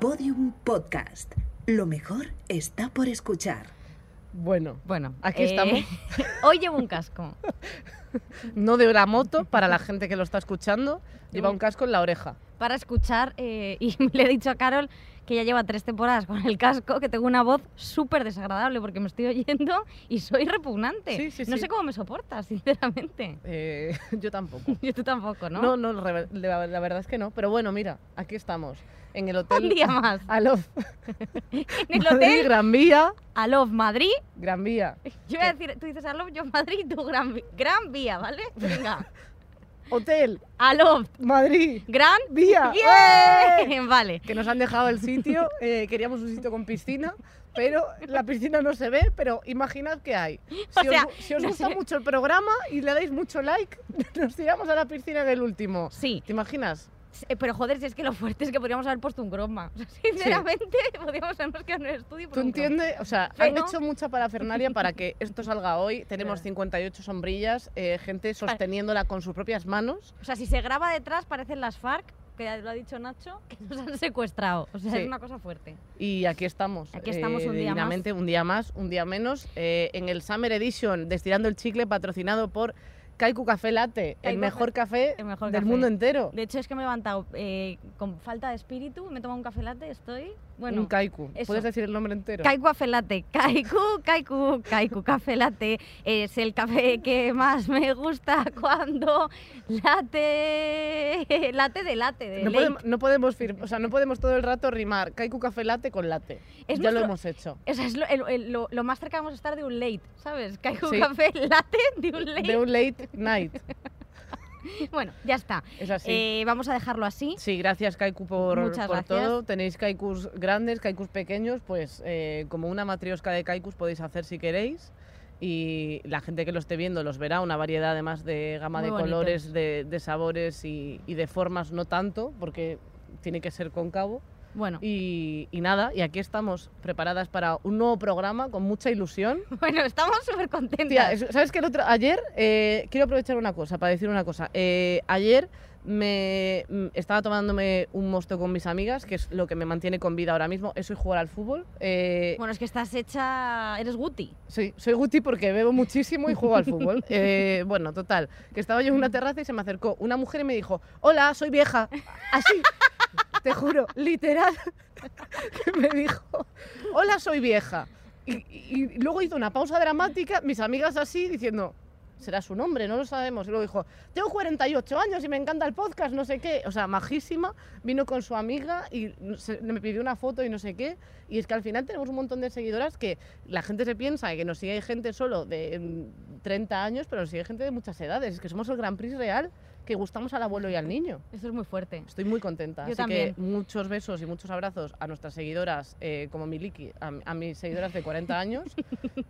Podium Podcast. Lo mejor está por escuchar. Bueno, Bueno, Aquí eh, estamos. hoy llevo un casco. no de la moto, para la gente que lo está escuchando, lleva un casco en la oreja. para escuchar eh, y le he dicho a Carol que ya lleva tres temporadas con el casco, que tengo una voz súper desagradable porque me estoy oyendo y soy repugnante. Sí, sí, no sí. sé cómo me soportas, sinceramente. Eh, yo tampoco. Y tú tampoco, ¿no? No, no, la verdad es que no. Pero bueno, mira, aquí estamos. En el hotel. Un día más. Alof. En el Madrid, hotel Gran Vía. a Love Madrid. Gran Vía. Yo voy a decir, tú dices a Love, yo Madrid, tú Gran, Vi- Gran Vía, ¿vale? Venga. Hotel. A Love, Madrid. Gran Vía. Bien. Vale. Que nos han dejado el sitio. eh, queríamos un sitio con piscina. Pero la piscina no se ve, pero imaginad que hay. Si, O sea, os, si os no gusta sé. mucho el programa y le dais mucho like, nos tiramos a la piscina en el último. Sí, ¿Te imaginas? Eh, Pero joder, si es que lo fuerte es que podríamos haber puesto un croma. O sea, sinceramente, podríamos habernos quedado en el estudio por ¿Tú entiendes? O sea, han hecho mucha parafernalia para que esto salga hoy. Tenemos Claro. 58 sombrillas, eh, gente sosteniéndola con sus propias manos. O sea, si se graba detrás parecen las FARC, que ya lo ha dicho Nacho, que nos han secuestrado. O sea, Sí. es una cosa fuerte. Y aquí estamos. Aquí estamos un día más. un día más, un día menos. eh, en el Summer Edition, Destilando el Chicle, patrocinado por Kaiku Café Latte, el mejor café, el mejor del mundo entero. De hecho, es que me he levantado eh, con falta de espíritu, me he tomado un café latte, estoy... Bueno, un Kaiku. eso. ¿Puedes decir el nombre entero? Kaiku Café Latte, Kaiku, Kaiku, Kaiku Café Latte es el café que más me gusta cuando late, late de late, de no, podemos, no podemos o sea, no podemos todo el rato rimar Kaiku Café Latte con latte. Es ya lo hemos hecho. O sea, es lo, el- el- lo- lo más cerca vamos a estar de un late, ¿sabes? Kaiku Sí. Café Latte de un late. De un late night. Bueno, ya está. Es así. Eh, vamos a dejarlo así. Sí, gracias Kaiku por, Muchas por gracias. todo. Tenéis Kaikus grandes, Kaikus pequeños, pues eh, como una matriosca de Kaikus podéis hacer si queréis. Y la gente que lo esté viendo los verá, una variedad además de gama Muy de bonitos. colores, de, de sabores y, y de formas, no tanto, porque tiene que ser cóncavo. Bueno, Y, y nada, y aquí estamos preparadas para un nuevo programa con mucha ilusión. bueno, estamos súper contentas. Tía, es- ¿sabes qué? El otro, ayer, eh, quiero aprovechar una cosa, para decir una cosa. Eh, ayer me mm, estaba tomándome un mosto con mis amigas, que es lo que me mantiene con vida ahora mismo, eso y jugar al fútbol. Eh, Bueno, es que estás hecha... Eres Guti. Sí, soy Guti porque bebo muchísimo y juego al fútbol. Eh, bueno, total, que estaba yo en una terraza y se me acercó una mujer y me dijo, hola, soy vieja. Así, te juro, literal, que me dijo, hola, soy vieja. Y, y- y luego hizo una pausa dramática, mis amigas así, diciendo, será su nombre, no lo sabemos. Y luego dijo, tengo 48 años y me encanta el podcast, no sé qué. O sea, majísima, vino con su amiga y se- me pidió una foto y no sé qué. Y es que al final tenemos un montón de seguidoras que la gente se piensa que nos sigue gente solo de mm, 30 años, pero nos sigue gente de muchas edades. Es que somos el Gran Prix real que gustamos al abuelo y al niño. Eso es muy fuerte. Estoy muy contenta. Yo Así también. que muchos besos y muchos abrazos a nuestras seguidoras, eh, como Miliki, a, a mis seguidoras de 40 años.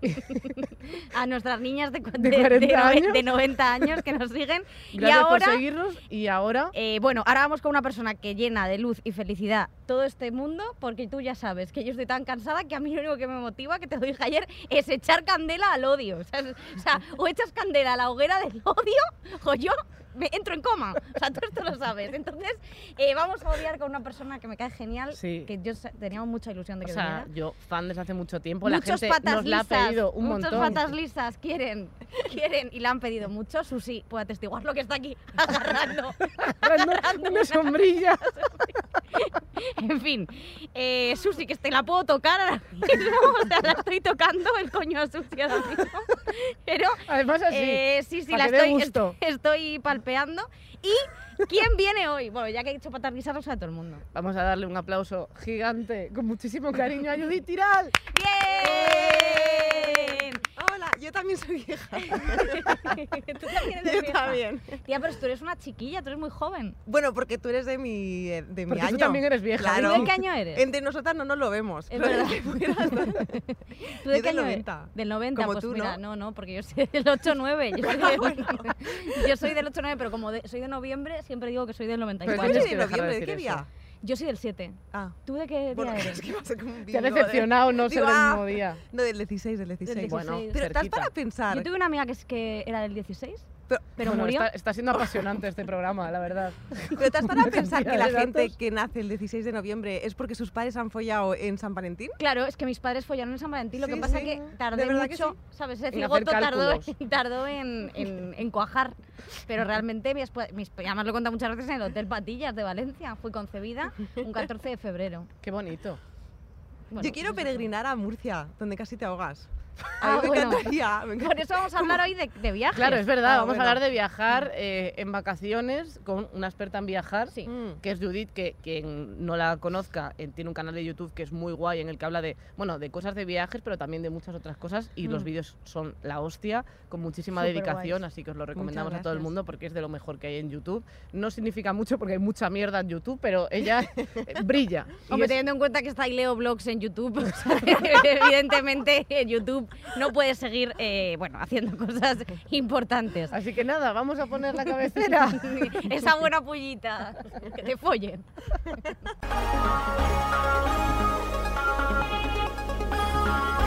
A nuestras niñas de, De de- de 40 nove- años. de 90 años que nos siguen. y Gracias ahora... por seguirnos. Y ahora, Eh, bueno, ahora vamos con una persona que llena de luz y felicidad todo este mundo, porque tú ya sabes que yo estoy tan cansada que a mí lo único que me motiva, que te lo dije ayer, es echar candela al odio. O sea, o, sea, o echas candela a la hoguera del odio, o yo me entro en coma. O sea, tú esto lo sabes. Entonces, eh, vamos a odiar con una persona que me cae genial, Sí. que yo teníamos mucha ilusión de o que sea, viniera. yo fan desde hace mucho tiempo. La Muchos gente patas nos la ha lisas, pedido un muchos montón. patas lisas quieren, quieren y la han pedido mucho. Susi puede atestiguar lo que está aquí agarrando. Agarrando una sombrilla. En fin, eh, Susi, que te la puedo tocar ahora mismo, o sea, la estoy tocando el coño a Susi ahora mismo. Pero Además así. eh, sí, sí, la dé estoy, gusto. ¿Y quién viene hoy? Bueno, ya que he dicho patas lisas, lo sabe todo el mundo. Vamos a darle un aplauso gigante, con muchísimo cariño a Judith Tiral. ¡Bien! Yo también soy vieja. Tú también eres yo vieja. también. Tía, pero tú eres una chiquilla, tú eres muy joven. Bueno, porque tú eres de mi, de mi Porque año. tú también eres vieja. Claro. ¿Tú de qué año eres? Entre nosotras no nos lo vemos. Es pero verdad. de ¿Tú de Yo qué del año eres? 90. Del 90, Como pues tú, mira, ¿no? no, no, porque yo soy del 8-9. Yo, soy del- bueno. yo soy del 8-9, pero como de- soy de noviembre, siempre digo que soy del Pero ¿Tú tienes 94. eres que de dejar de noviembre? ¿De qué eso. Yo soy del 7. Ah, ¿Tú de qué bueno, día es eres? que va a ser como un Te ha de- decepcionado no ser Digo, del ah, mismo día. No, del 16, del 16. Del Bueno, 16. Pero estás para pensar. Yo tuve una amiga que, es que era del 16. Pero Bueno, murió. Está, está siendo apasionante este programa, la verdad. Pero te has parado a pensar que la gente datos. que nace el 16 de noviembre es porque sus padres han follado en San Valentín. Claro, es que mis padres follaron en San Valentín. Lo Sí, que pasa sí. que tardé verdad que mucho, sí. ¿sabes? Ese cigoto tardó, tardó en, en- en cuajar. Pero realmente, mis, mis, además lo he contado muchas veces en el Hotel Patillas de Valencia. Fui concebida un 14 de febrero. Qué bonito. Bueno, Yo quiero pues peregrinar a Murcia, donde casi te ahogas. Ah, A mí me bueno. encantaría. me encantaría. Por eso vamos a hablar hoy de, de viajes. Claro, es verdad, Ah, vamos bueno. a hablar de viajar eh, en vacaciones con una experta en viajar. Sí. Mm. que es Judith, que quien no la conozca, eh, tiene un canal de YouTube que es muy guay en el que habla de, bueno, de cosas de viajes, pero también de muchas otras cosas y los Mm. vídeos son la hostia, con muchísima dedicación, así que os lo recomendamos a todo el mundo porque es de lo mejor que hay en YouTube. No significa mucho porque hay mucha mierda en YouTube, pero ella eh, brilla. Y Hombre, es- teniendo en cuenta que está Leo Blogs en YouTube, evidentemente en YouTube no puedes seguir eh, bueno, haciendo cosas importantes. Así que nada, vamos a poner la cabecera. Esa buena pullita, que te follen.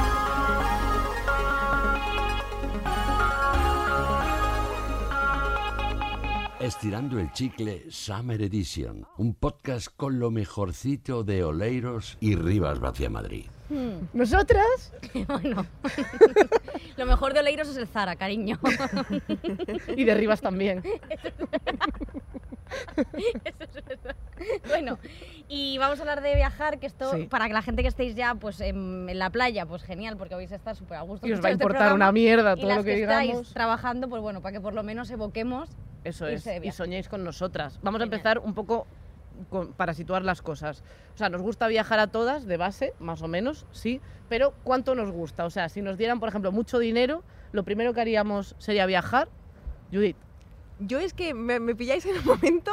Estirando el chicle Summer Edition, un podcast con lo mejorcito de Oleiros y Rivas Vacia Madrid. Nosotras, Bueno, lo mejor de Oleiros es el Zara, cariño. y de Rivas también. Bueno, y vamos a hablar de viajar, que esto, Sí. para que la gente que estéis ya pues en, en la playa, pues genial, porque vais a estar súper a gusto. Y os va a este importar una mierda y todo las lo que, estáis digamos. trabajando, pues bueno, para que por lo menos evoquemos. Eso es, y soñéis con nosotras. Vamos a empezar un poco con- para situar las cosas. O sea, nos gusta viajar a todas, de base, más o menos, sí, pero ¿cuánto nos gusta? O sea, si nos dieran, por ejemplo, mucho dinero, lo primero que haríamos sería viajar. Judith, Yo es que me, me pilláis en un momento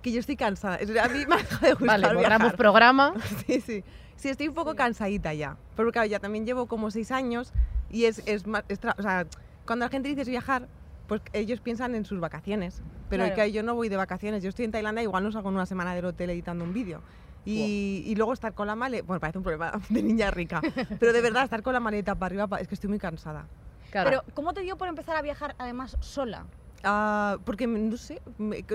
que yo estoy cansada. Es- A mí me ha dejado de gustar vale, borramos viajar. programa. Sí, sí. Sí, estoy un poco cansadita ya. Pero claro, ya también llevo como seis años y es, es más... es o sea, cuando la gente dice viajar, pues ellos piensan en sus vacaciones. Pero Claro. que yo no voy de vacaciones. Yo estoy en Tailandia, igual no salgo en una semana del hotel editando un vídeo. Y, y luego estar con la maleta... Bueno, parece un problema de niña rica. Pero de verdad, estar con la maleta para arriba, es que estoy muy cansada. Claro. Pero, ¿cómo te dio por empezar a viajar además sola? Ah, porque, no sé,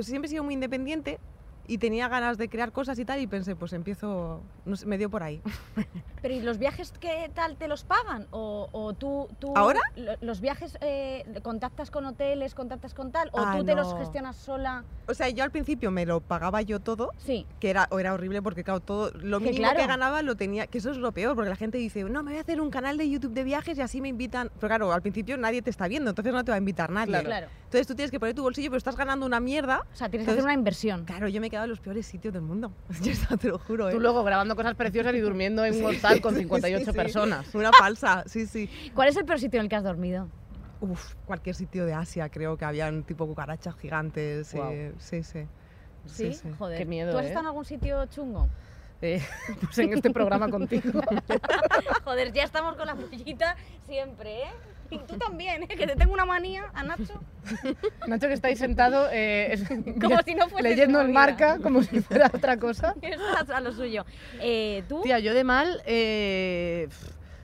siempre he sido muy independiente y tenía ganas de crear cosas y tal y pensé, pues empiezo, no sé, me dio por ahí. Pero ¿y los viajes qué tal te los pagan? ¿O, o tú, tú... ¿Ahora? lo- ¿Los viajes eh, contactas con hoteles, contactas con tal? ¿O Ah, tú te los no. gestionas sola? O sea, yo al principio me lo pagaba yo todo, Sí. que era, o era horrible porque claro, todo lo Que mínimo claro. que ganaba lo tenía, que eso es lo peor, porque la gente dice, no, me voy a hacer un canal de YouTube de viajes y así me invitan. Pero claro, al principio nadie te está viendo, entonces no te va a invitar nadie. Claro. Claro. Entonces tú tienes que poner tu bolsillo, pero estás ganando una mierda. O sea, tienes que hacer Entonces- una inversión. Claro, yo me quedado en los peores sitios del mundo. Yo te lo juro, ¿eh? Tú luego grabando cosas preciosas y durmiendo en un hostal con Sí, 58 sí. personas. Una falsa, sí, sí. ¿Cuál es el peor sitio en el que has dormido? Uf, cualquier sitio de Asia creo que había un tipo cucarachas gigantes. Eh, sí, sí. Sí, joder. Qué miedo, ¿Tú has ¿eh? estado en algún sitio chungo? Eh, pues en este programa contigo. Joder, ya estamos con la pullita siempre, ¿eh? Y tú también, ¿eh? Que te tengo una manía a Nacho. Nacho que está ahí sentado eh, es- Como si no fuese leyendo el marca como si fuera otra cosa. A lo suyo. Eh, ¿Tú? Tía, yo de mal, eh,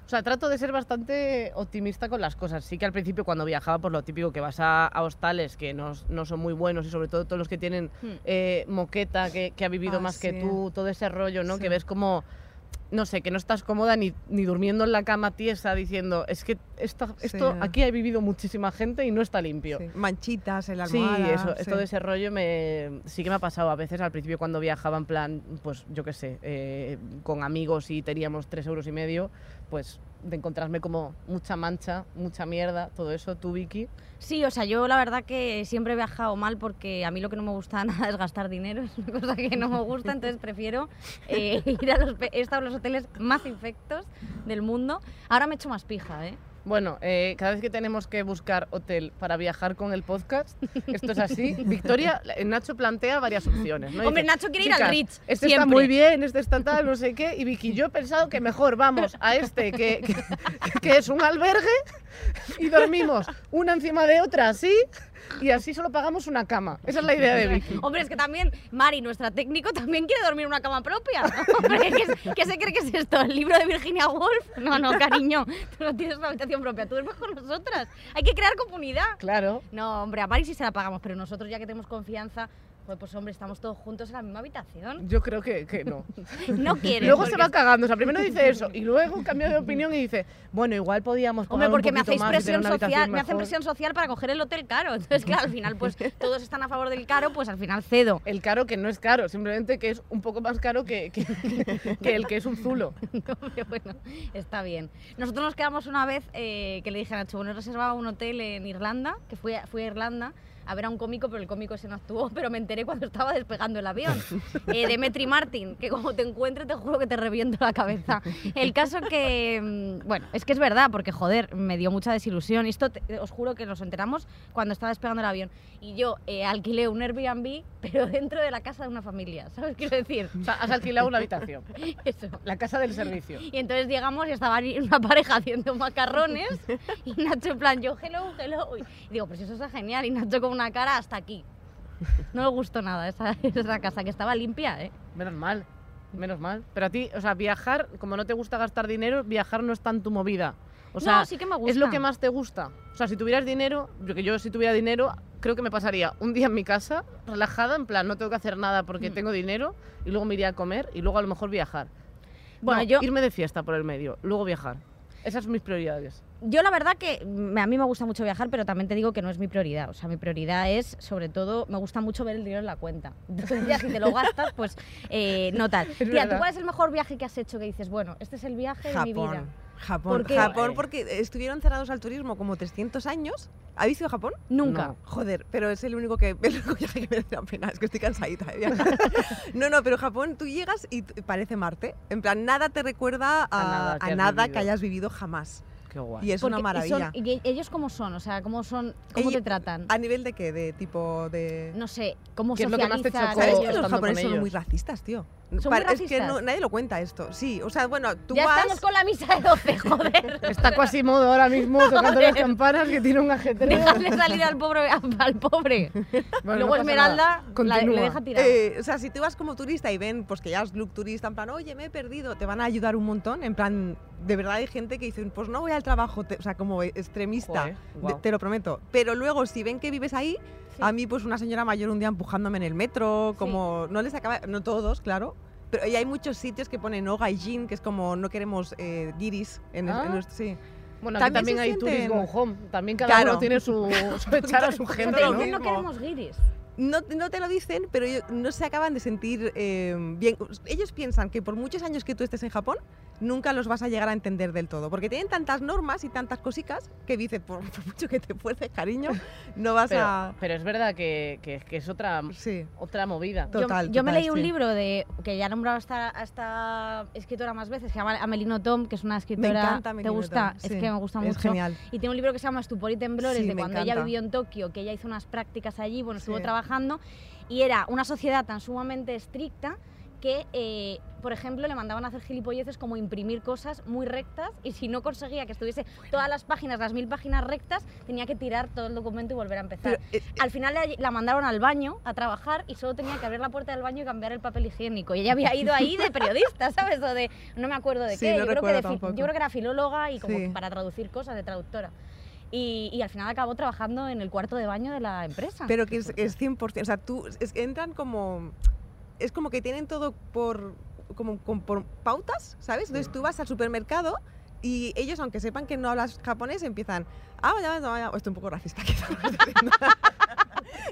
o sea, trato de ser bastante optimista con las cosas. Sí que al principio cuando viajaba, por lo típico que vas a, a hostales que no, no son muy buenos y sobre todo todos los que tienen Hmm. moqueta, que, que ha vivido Ah, más que tú, todo ese rollo, ¿no? Sí. Que ves como, no sé, que no estás cómoda ni, ni durmiendo en la cama tiesa diciendo, es que esto, esto Sí. aquí ha vivido muchísima gente y no está limpio. Sí, Manchitas en la Sí, almohada. eso, sí. todo ese rollo me, sí que me ha pasado a veces al principio cuando viajaba en plan, pues yo qué sé, eh, con amigos y teníamos tres euros y medio, pues de encontrarme como mucha mancha, mucha mierda, todo eso, tú Vicky. Sí, o sea, yo la verdad que siempre he viajado mal porque a mí lo que no me gusta nada es gastar dinero, es una cosa que no me gusta, entonces prefiero eh, ir a los... He los hoteles más infectos del mundo. Ahora me he hecho más pija, ¿eh? Bueno, eh, cada vez que tenemos que buscar hotel para viajar con el podcast, esto es así. Victoria, eh, Nacho plantea varias opciones. ¿no? Hombre, Dice, Nacho quiere ir al "Chicas, Ritz, Este está siempre". muy bien, este está tal, no sé qué. Y Vicky, yo he pensado que mejor vamos a este, que, que, que es un albergue, y dormimos una encima de otra así, y así solo pagamos una cama. Esa es la idea de Vicky. Hombre, es que también Mari, nuestra técnico, también quiere dormir en una cama propia. Hombre, ¿qué, qué se cree que es esto? ¿El libro de Virginia Woolf? No, no, cariño, tú no tienes una habitación propia, tú duermes con nosotras. Hay que crear comunidad. Claro. No, hombre, a Mari sí se la pagamos, pero nosotros ya que tenemos confianza, pues, pues hombre, estamos todos juntos en la misma habitación. Yo creo que, que no. No quiere. Luego se va cagando. O sea, primero dice eso y luego cambia de opinión y dice, bueno, igual podíamos Hombre, un porque me hacéis presión social, me hacen mejor". presión social para coger el hotel caro. Entonces, claro, al final, pues todos están a favor del caro, pues al final cedo. El caro que no es caro, simplemente que es un poco más caro que, que, que el que es un zulo. Bueno, está bien. Nosotros nos quedamos una vez eh, que le dije a Nacho, bueno, he reservado un hotel en Irlanda, que fui a, fui a Irlanda a ver a un cómico, pero el cómico ese no actuó, pero me enteré cuando estaba despegando el avión. Eh, Demetri Martin, que como te encuentre te juro que te reviento la cabeza. El caso que, mm, bueno, es que es verdad, porque joder, me dio mucha desilusión. Esto te- os juro que nos enteramos cuando estaba despegando el avión. Y yo eh, alquilé un Airbnb, pero dentro de la casa de una familia, ¿sabes qué quiero decir? O sea, has alquilado una habitación. Eso. La casa del servicio. Y entonces llegamos y estaba una pareja haciendo macarrones y Nacho en plan, yo, hello, hello. Y digo, pues eso está genial. Y Nacho con una cara hasta aquí. No le gustó nada esa, esa casa, que estaba limpia, ¿eh? Menos mal. Menos mal. Pero a ti, o sea, viajar, como no te gusta gastar dinero, viajar no es tan tu movida. O sea, no, sí que me gusta. es lo que más te gusta. O sea, si tuvieras dinero, yo que yo si tuviera dinero, creo que me pasaría un día en mi casa, relajada, en plan, no tengo que hacer nada porque Mm. tengo dinero, y luego me iría a comer y luego a lo mejor viajar. Bueno, No, yo, irme de fiesta por el medio, luego viajar. Esas son mis prioridades. Yo la verdad que a mí me gusta mucho viajar, pero también te digo que no es mi prioridad. O sea, mi prioridad es, sobre todo, me gusta mucho ver el dinero en la cuenta. Entonces ya si te lo gastas, pues eh, no tal. Tía, ¿tú cuál es el mejor viaje que has hecho que dices, bueno, este es el viaje de mi vida? Japón. Japón, ¿Por qué? Japón, porque estuvieron cerrados al turismo como 300 años. ¿Habéis ido a Japón? Nunca. No. Joder, pero es el único que el único viaje que merece la pena. Es que estoy cansadita de viajar. no, no, pero Japón, tú llegas y parece Marte. En plan, nada te recuerda a, nada que a has nada vivido. que hayas vivido jamás. Qué guay. Y es Porque- una y maravilla. son- ¿Y, ellos cómo son? O sea, ¿cómo son? ¿Cómo Ellos- te tratan? ¿A nivel de qué? De tipo de... No sé, ¿cómo ¿Qué es lo que más te socializan? chocó ¿Sabes que los japoneses son muy racistas, tío? ¿Son muy Es que no- nadie lo cuenta esto. Sí, o sea, bueno, tú Ya vas... estamos con la misa de 12, joder. Está Quasimodo ahora mismo tocando las campanas que tiene un ajetreo. Dejadle salir al pobre. Al pobre. Bueno, Luego no Esmeralda la- le deja tirar. Eh, o sea, si tú vas como turista y ven pues que ya es look turista, en plan, oye, me he perdido, te van a ayudar un montón. En plan, de verdad hay gente que dice, pues no voy al trabajo, te- o sea, como extremista, Joder, de- guau. te lo prometo. Pero luego, si ven que vives ahí, Sí. a mí, pues una señora mayor un día empujándome en el metro, como, no les acaba, no todos, claro. Pero y hay muchos sitios que ponen no gaijin, que es como no queremos eh, guiris en, el- en Ah. nuestro. Sí. Bueno, aquí También hay sienten- go home. También cada Claro. uno tiene su, su echar a su gente, ¿no? no queremos guiris. No, no te lo dicen, pero no se acaban de sentir eh, bien. Ellos piensan que por muchos años que tú estés en Japón, nunca los vas a llegar a entender del todo. Porque tienen tantas normas y tantas cositas que dicen, por, por mucho que te fuerces, cariño, no vas Pero, a... pero es verdad que, que- que es otra, Sí. otra movida. Yo- Total, yo, me total, leí un libro de que ya he nombrado a esta, escritora más veces, que se llama Amelino Tom, que es una escritora. Me encanta ¿Te Melino gusta? Tom, Es sí, que me gusta es mucho. genial. Y tiene un libro que se llama Estupor y Temblores, Sí, de me cuando ella encanta. vivió en Tokio, que ella hizo unas prácticas allí, bueno, estuvo Sí. Trabajando, y era una sociedad tan sumamente estricta que, eh, por ejemplo, le mandaban a hacer gilipolleces como imprimir cosas muy rectas y si no conseguía que estuviese todas las páginas, las mil páginas rectas, tenía que tirar todo el documento y volver a empezar. Pero, eh, Al final la, la mandaron al baño a trabajar y solo tenía que abrir la puerta del baño y cambiar el papel higiénico. Y ella había ido ahí de periodista, ¿sabes? O de, no me acuerdo de Sí, qué. no yo, creo que de yo creo que era filóloga y como Sí. para traducir cosas, de traductora. Y, y al final acabó trabajando en el cuarto de baño de la empresa. Pero que es, es 100%, o sea, tú, es- entran como, es como que tienen todo por, como, como por pautas, ¿sabes? Entonces tú vas al supermercado y ellos, aunque sepan que no hablas japonés, empiezan, ah, vaya, vaya, vaya", estoy un poco racista quizás.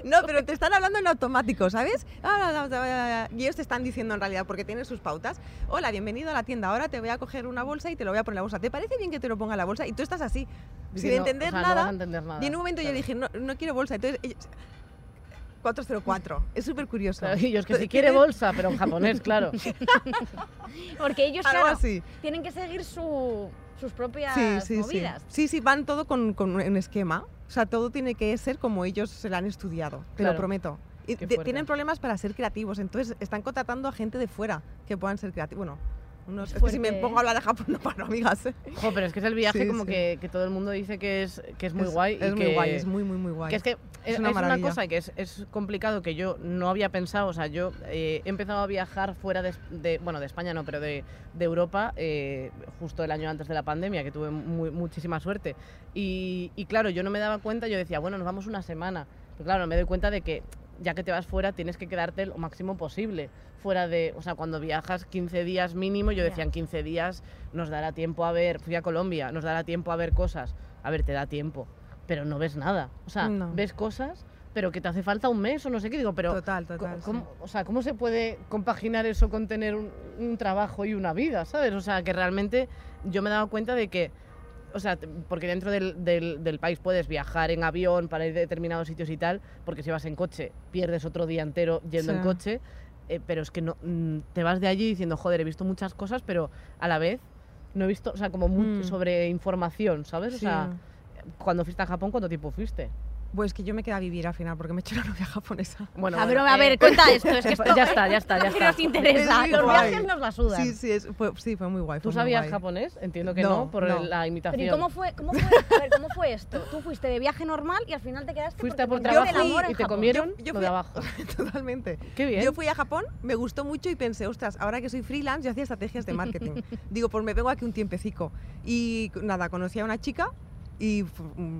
No, pero te están hablando en automático, ¿sabes? Ah. Y ellos te están diciendo en realidad, porque tienen sus pautas. Hola, bienvenido a la tienda. Ahora te voy a coger una bolsa y te lo voy a poner en la bolsa. ¿Te parece bien que te lo ponga en la bolsa? Y tú estás así, Sí, sin no, entender o sea, no nada. vas a entender nada. Y en un momento yo dije, no, no quiero bolsa. Entonces, ellos- 404. Es súper curioso. Claro, y yo es que si quiere bolsa, pero en japonés, claro. Porque ellos, claro, así. tienen que seguir su- sus propias Sí, sí, movidas. Sí, sí, van todo con, con un esquema. O sea, todo tiene que ser como ellos se lo han estudiado. Te Claro. lo prometo. Y tienen problemas para ser creativos, entonces están contratando a gente de fuera que puedan ser creativos. Bueno, Unos, es que si me pongo a hablar de Japón no paro, amigas. ¿eh? Jo, pero es que es el viaje Sí, como sí. Que, que todo el mundo dice que es, que es muy Es- guay. y Es muy que- guay, es muy, muy, muy guay. Que es que es, una es una maravilla. cosa que es, es complicado que yo no había pensado. O sea, yo eh, he empezado a viajar fuera de, de- bueno, de España no, pero de, de Europa eh, justo el año antes de la pandemia, que tuve muy- muchísima suerte. Y, y claro, yo no me daba cuenta, yo decía, bueno, nos vamos una semana. Pero claro, me doy cuenta de que ya que te vas fuera tienes que quedarte lo máximo posible. Fuera de, o sea, cuando viajas 15 días mínimo, yo decía, en 15 días nos dará tiempo a ver, fui a Colombia, nos dará tiempo a ver cosas. A ver, te da tiempo, pero no ves nada. O sea, No. ves cosas, pero que te hace falta un mes o no sé qué. Digo, pero total, total. sí. ¿cómo, o sea, ¿cómo se puede compaginar eso con tener un, un trabajo y una vida, ¿sabes? O sea, que realmente yo me he dado cuenta de que, o sea, porque dentro del, del- del país puedes viajar en avión para ir a determinados sitios y tal, porque si vas en coche pierdes otro día entero yendo en coche, eh, pero es que no, mm, te vas de allí diciendo, joder, he visto muchas cosas, pero a la vez no he visto, o sea, como Mm. sobre información, ¿sabes? O sea, cuando fuiste a Japón, ¿cuánto tiempo fuiste? Pues que yo me quedé a vivir al final porque me he hecho una novia japonesa. Bueno, a ver, bueno, a eh, ver, cuenta esto, es que esto ya está, ya está, ya está. nos interesa. Los guay. viajes nos la sudan. Sí, sí, es- fue, sí, fue muy guay. ¿Tú fue muy sabías guay. japonés? Entiendo que No, no, por no. la imitación. Pero ¿y cómo fue, cómo, fue, a ver, cómo fue esto? Tú fuiste de viaje normal y al final te quedaste Fuiste a por trabajo el amor en y te Japón. comieron Yo- yo lo de abajo. Totalmente. Qué bien. Yo fui a Japón, me gustó mucho y pensé, ostras, ahora que soy freelance, yo hacía estrategias de marketing. Digo, pues me vengo aquí un tiempecico. Y nada, conocí a una chica y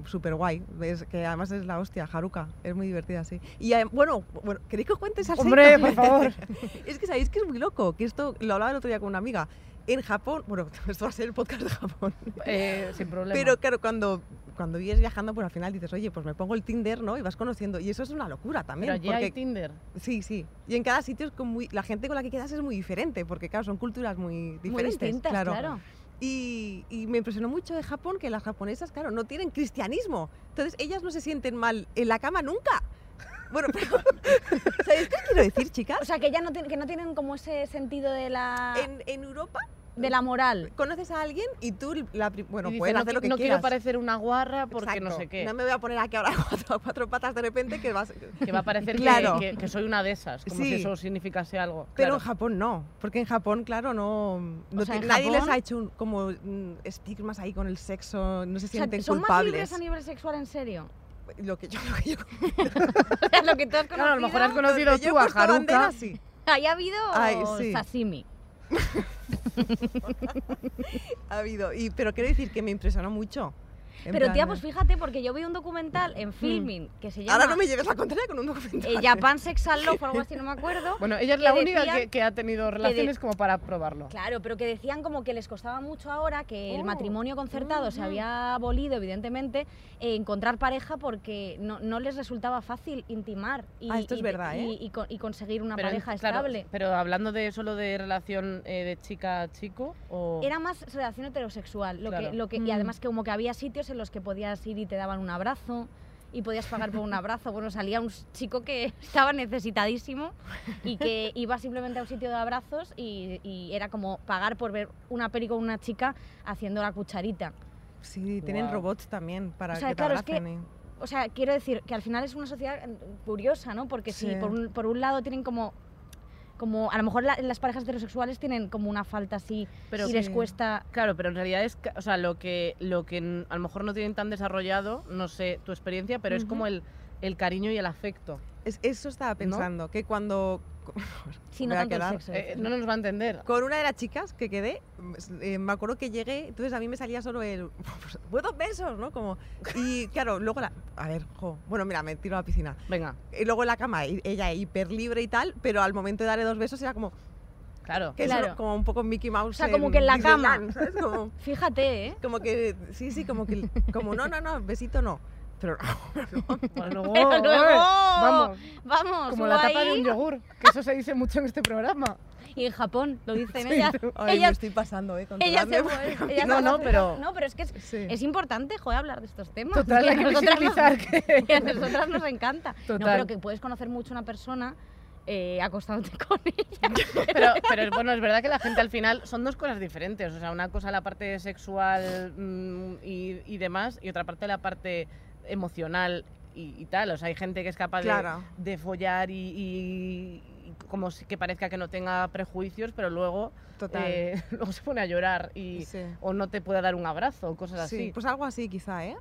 súper guay. Que además es la hostia, Haruka. Es muy divertida, sí. Y bueno, bueno, ¿queréis que os cuente esa Hombre, por favor. es que sabéis que es muy loco, que esto lo hablaba el otro día con una amiga. En Japón, bueno, esto va a ser el podcast de Japón. Eh, sin problema. Pero claro, cuando, cuando vives viajando, pues al final dices, oye, pues me pongo el Tinder, ¿no? Y vas conociendo. Y eso es una locura también. Pero allí porque hay Tinder. Sí, sí. Y en cada sitio es con muy, la gente con la que quedas es muy diferente, porque claro, son culturas muy Muy diferentes. distintas, claro. Y, y me impresionó mucho de Japón que las japonesas, claro, no tienen cristianismo. Entonces ellas no se sienten mal en la cama nunca. Bueno, pero ¿sabéis qué quiero decir, chicas? O sea, que ya no, tienen- que no tienen como ese sentido de la, En, en Europa de la moral. conoces a alguien y tú, la, bueno, Y dice, pueden no, hacer lo que no quieras. quiero parecer una guarra porque no Exacto. sé qué. No me voy a poner aquí ahora cuatro, cuatro patas de repente que vas... Que va a parecer que- Claro. que, que soy una de esas, como si Sí. eso significase algo. Pero en. Japón no, porque en Japón, claro, no, no sea, ti- en nadie les Japón- ha hecho un- como mm, estigmas ahí con el sexo, no se O sea, sienten ¿Son más culpables. libres a nivel sexual en serio? Lo que yo, lo que yo O sea, lo que tú has conocido. Claro, a lo mejor has conocido tú a puesto bandera, Haruka. sí. Ahí ha habido Ay, sí. sashimi. Ha habido, y, pero quiero decir que me impresionó mucho. Pero plan tía, pues fíjate, porque yo vi un documental en Filming que se llama Ahora no me lleves la contraria con un documental. eh, Japan Love o algo así, no me acuerdo. Bueno, ella es la que única que, que ha tenido relaciones como para probarlo. Claro, pero que decían como que les costaba mucho ahora que el Oh. matrimonio concertado se Ujú. había abolido, evidentemente, eh, encontrar pareja porque no, no les resultaba fácil intimar y, Ah, esto es verdad, ¿eh? y- y con- y conseguir una Pero, pareja claro, estable. Pero hablando de solo de relación eh, de chica a chico o Era más relación heterosexual, lo Claro. que, lo que, y Mm. además que como que había sitios en los que podías ir y te daban un abrazo y podías pagar por un abrazo. Bueno, salía un chico que estaba necesitadísimo y que iba simplemente a un sitio de abrazos y, y era como pagar por ver una peli con una chica haciendo la cucharita. Sí, tienen robots también para O sea, que te claro, es que- abracen. y- O sea, quiero decir que al final es una sociedad eh, curiosa, ¿no? Porque si Sí. por un, por un lado tienen como... Como a lo mejor la- las parejas heterosexuales tienen como una falta así Pero y les sí. cuesta Claro, pero en realidad es, o sea, lo que, lo que a lo mejor no tienen tan desarrollado, no sé tu experiencia, pero es como el, el cariño y el afecto. Es- eso estaba pensando, que cuando... Sí, no tanto el sexo. Eh, dices, no nos va a entender. Con una de las chicas que quedé, eh, me acuerdo que llegué, entonces a mí me salía solo el pues, buenos besos, ¿no? Como, y claro, luego la. A ver, jo, bueno, mira, me tiro a la piscina. Venga, Y luego en la cama, ella hiper libre y tal, pero al momento de darle dos besos era como. claro. Que Claro. eso, como un poco Mickey Mouse. sea, como que en la cama. Disneyland, ¿sabes? Como, Fíjate, ¿eh? como que. Sí, sí, como que. Como no, no, no, besito no. Pero Bueno, Pero vamos, Vamos, como la tapa ahí, de un yogur, que eso se dice mucho en este programa. Y en Japón, lo dicen Sí, ellas. Ay, ellas me estoy pasando, ¿eh? ellas se fue- ellas No, se no, pero- No, pero es que es, Sí. es importante, joder, hablar de estos temas. Total, que hay a nosotras nos- que... que a nosotras nos encanta. No, Total. pero que puedes conocer mucho a una persona eh, acostándote con ella. Pero, pero es- bueno, es verdad que la gente al final son dos cosas diferentes. O sea, una cosa la parte sexual mm, y, y demás, y otra parte la parte emocional y, y tal. O sea, hay gente que es capaz de, Claro. de follar y, y- y como si que parezca que no tenga prejuicios, pero luego, eh, luego se pone a llorar y, Sí. o no te puede dar un abrazo, cosas Sí, así. pues algo así quizá, ¿eh?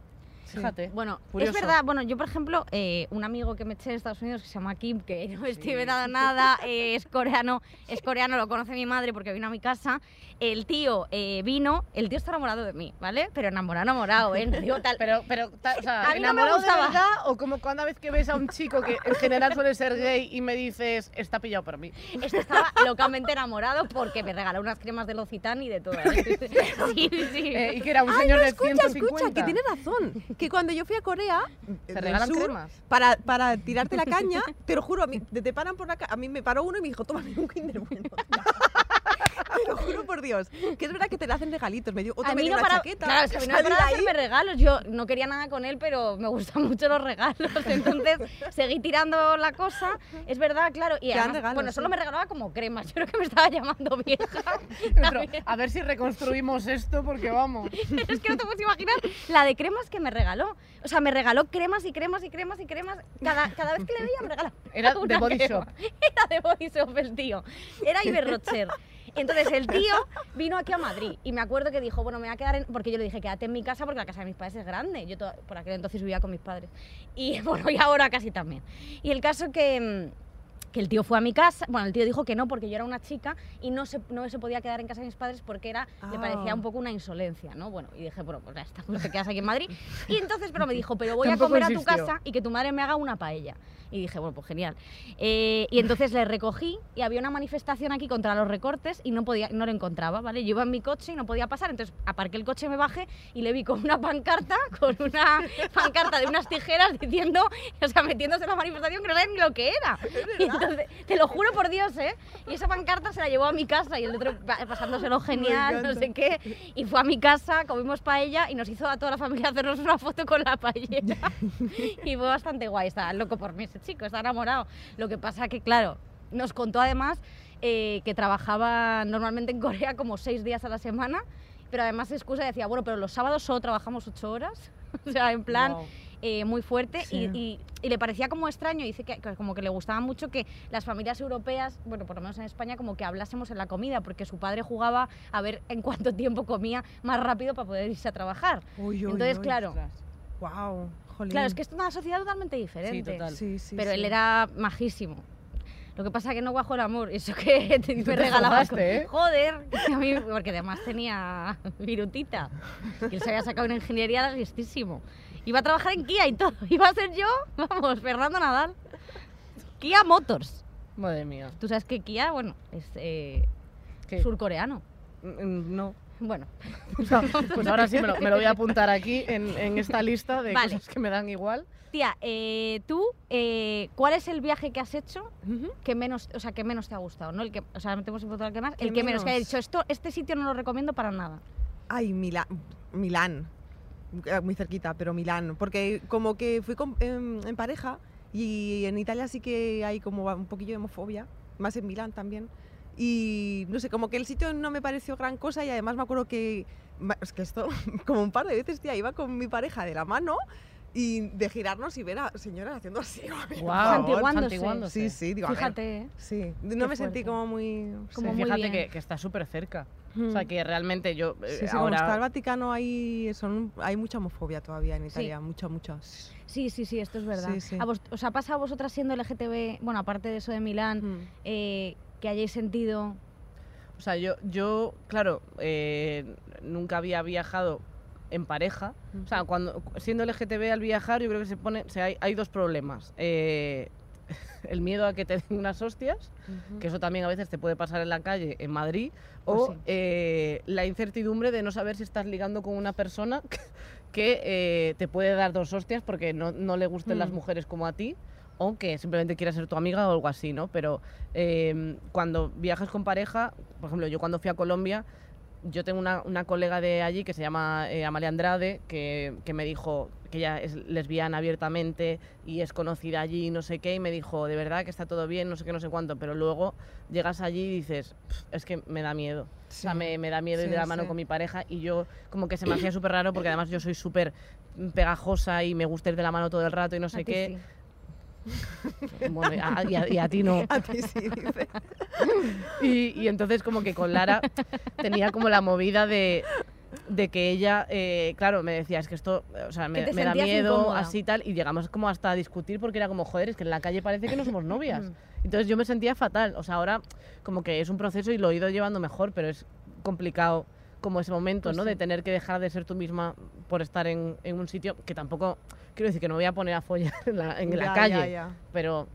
Sí. Fíjate. Bueno, Curioso. es verdad, bueno, yo por ejemplo, eh, un amigo que me eché en Estados Unidos que se llama Kim, que no estoy Sí. inventando nada, eh, es coreano, es coreano, lo conoce mi madre porque vino a mi casa. El tío eh, vino, el tío está enamorado de mí, ¿vale? Pero enamorado, enamorado, ¿eh? Digo tal. Pero, pero, ta- o sea, A mí no me ¿enamorado de gustaba. verdad o como cada vez que ves a un chico que en general suele ser gay y me dices, está pillado por mí? Este estaba locamente enamorado porque me regaló unas cremas de L'Occitane y de todo. ¿eh? Sí, sí. Eh, y que era un Ay, señor no, de escucha, 150. escucha, que tienes razón. Que cuando yo fui a Corea, ¿Te regalan sur, cremas? Para, para tirarte la caña, te lo juro, a mí, te, te paran por la ca- A mí me paró uno y me dijo, toma un Kinder bueno. Te lo juro por Dios. Que es verdad que te le hacen regalitos. Me dio, otro a mí no una para, chaqueta. claro, es que a mí no ahí. hacerme regalos. Yo no quería nada con él, pero me gustan mucho los regalos. Entonces seguí tirando la cosa. Es verdad, claro. Y además, regalos, bueno, solo sí. me regalaba como cremas. Yo creo que me estaba llamando vieja. Pero, a ver si reconstruimos esto porque vamos. es que no te puedes imaginar la de cremas que me regaló. O sea, me regaló cremas y cremas y cremas y cremas. Cada, cada vez que le veía me regalaba. Era de una Body crema. Shop. Era de Body Shop el tío. Era Iberrocher. Entonces el tío vino aquí a Madrid y me acuerdo que dijo, bueno, me voy a quedar en... Porque yo le dije, quédate en mi casa porque la casa de mis padres es grande. Yo por aquel entonces vivía con mis padres. Y bueno, y ahora casi también. Y el caso que... que el tío fue a mi casa, bueno, el tío dijo que no porque yo era una chica y no se, no se podía quedar en casa de mis padres porque era, le Ah. parecía un poco una insolencia, ¿no? Bueno, y dije, bueno, pues ya está, pues te quedas aquí en Madrid. Y entonces, pero me dijo, pero voy a comer a tu casa y que tu madre me haga una paella. Y dije, bueno, pues genial. Eh, y entonces le recogí y había una manifestación aquí contra los recortes y no podía, no lo encontraba, ¿vale? Yo iba en mi coche y no podía pasar, entonces aparqué el coche, me bajé y le vi con una pancarta, con una pancarta de unas tijeras diciendo, o sea, metiéndose en la manifestación que no sabía ni lo que era. Y entonces, te lo juro por Dios, ¿eh? Y esa pancarta se la llevó a mi casa y el otro pa- pasándoselo genial, no sé qué. Y fue a mi casa, comimos paella y nos hizo a toda la familia hacernos una foto con la paellera. y fue bastante guay, estaba loco por mí ese chico, está enamorado. Lo que pasa que, claro, nos contó además eh, que trabajaba normalmente en Corea como seis días a la semana, pero además excusa decía, bueno, pero los sábados solo trabajamos ocho horas. o sea, en plan. Eh, muy fuerte Sí. y, y- y le parecía como extraño, dice que, que como que le gustaba mucho que las familias europeas, bueno, por lo menos en España, como que hablásemos en la comida, porque su padre jugaba a ver en cuánto tiempo comía más rápido para poder irse a trabajar. Uy, uy, Entonces, uy. claro, Wow, jolín. claro, es que es una sociedad totalmente diferente. total. Sí, sí, pero sí. él era majísimo. Lo que pasa que no guajó el amor, eso que te- te me regalaba. forzaste, ¿eh? Joder, a mí, porque además tenía virutita. Y él se había sacado una ingeniería listísimo. Iba a trabajar en Kia y todo. Iba a ser yo, vamos, Fernando Nadal. Kia Motors. Madre mía. Tú sabes que Kia, bueno, es eh, surcoreano. Mm, No. Bueno, Pues ahora sí me lo, me lo voy a apuntar aquí en, en esta lista de Vale. cosas que me dan igual. tía, eh, tú, eh, ¿cuál es el viaje que has hecho que menos, o sea, que menos te ha gustado? ¿no? El que, o sea, no te hemos preguntado el que más, ¿Qué el que menos, que haya dicho, esto, este sitio no lo recomiendo para nada. Ay, Milán. Milán. Eh, Muy cerquita, pero Milán. Porque como que fui con- en, en pareja y en Italia sí que hay como un poquillo de homofobia. Más en Milán también. Y no sé, como que el sitio no me pareció gran cosa y además me acuerdo que. Es que esto, como un par de veces, tía, iba con mi pareja de la mano y de girarnos y ver a señoras haciendo así. favor. Santiguándose. Sí, sí, digo, a ver, Fíjate, ¿eh? Sí, no Qué me fuerte. sentí como muy. Como sí. muy Fíjate bien. que, que está súper cerca. O Mm. sea, que realmente yo eh, Sí, sí, como está el ahora... Vaticano ahí, son, hay mucha homofobia todavía en Italia, mucha, mucha. Sí, sí, sí, esto es verdad. Sí, sí. ¿A vos- ¿Os ha pasado a vosotras siendo LGTB, bueno, aparte de eso de Milán, Mm. eh, que hayáis sentido... O sea, yo, yo claro, eh, nunca había viajado en pareja. O sea, cuando siendo LGTB al viajar, yo creo que se pone, o sea, hay, hay dos problemas. Eh, el miedo a que te den unas hostias, que eso también a veces te puede pasar en la calle en Madrid, Pues o sí. eh, la incertidumbre de no saber si estás ligando con una persona que eh, te puede dar dos hostias porque no, no le gusten las Mm. mujeres como a ti o que simplemente quiera ser tu amiga o algo así, ¿no? Pero eh, cuando viajas con pareja, por ejemplo, yo cuando fui a Colombia, yo tengo una, una colega de allí que se llama eh, Amalia Andrade, que, que me dijo que ella es lesbiana abiertamente y es conocida allí, no sé qué, y me dijo, de verdad que está todo bien, no sé qué, no sé cuánto, pero luego llegas allí y dices, "Pf, es que me da miedo. O sea, me, me da miedo ir de la mano sí. con mi pareja y yo como que se me hacía súper raro porque además yo soy súper pegajosa y me gusta ir de la mano todo el rato y no sé qué. Bueno, y a, y a- y a ti no. A ti sí, dice. Y, y entonces como que con Lara tenía como la movida de, de que ella, eh, claro, me decía, es que esto, o sea, me, da miedo, incómoda. así tal, y llegamos como hasta a discutir porque era como, joder, es que en la calle parece que no somos novias. Entonces yo me sentía fatal, o sea, ahora como que es un proceso y lo he ido llevando mejor, pero es complicado como ese momento, Pues ¿no? sí. De tener que dejar de ser tú misma por estar en, en un sitio que tampoco, quiero decir que no me voy a poner a follar en la, en la Ya, calle, ya, ya. pero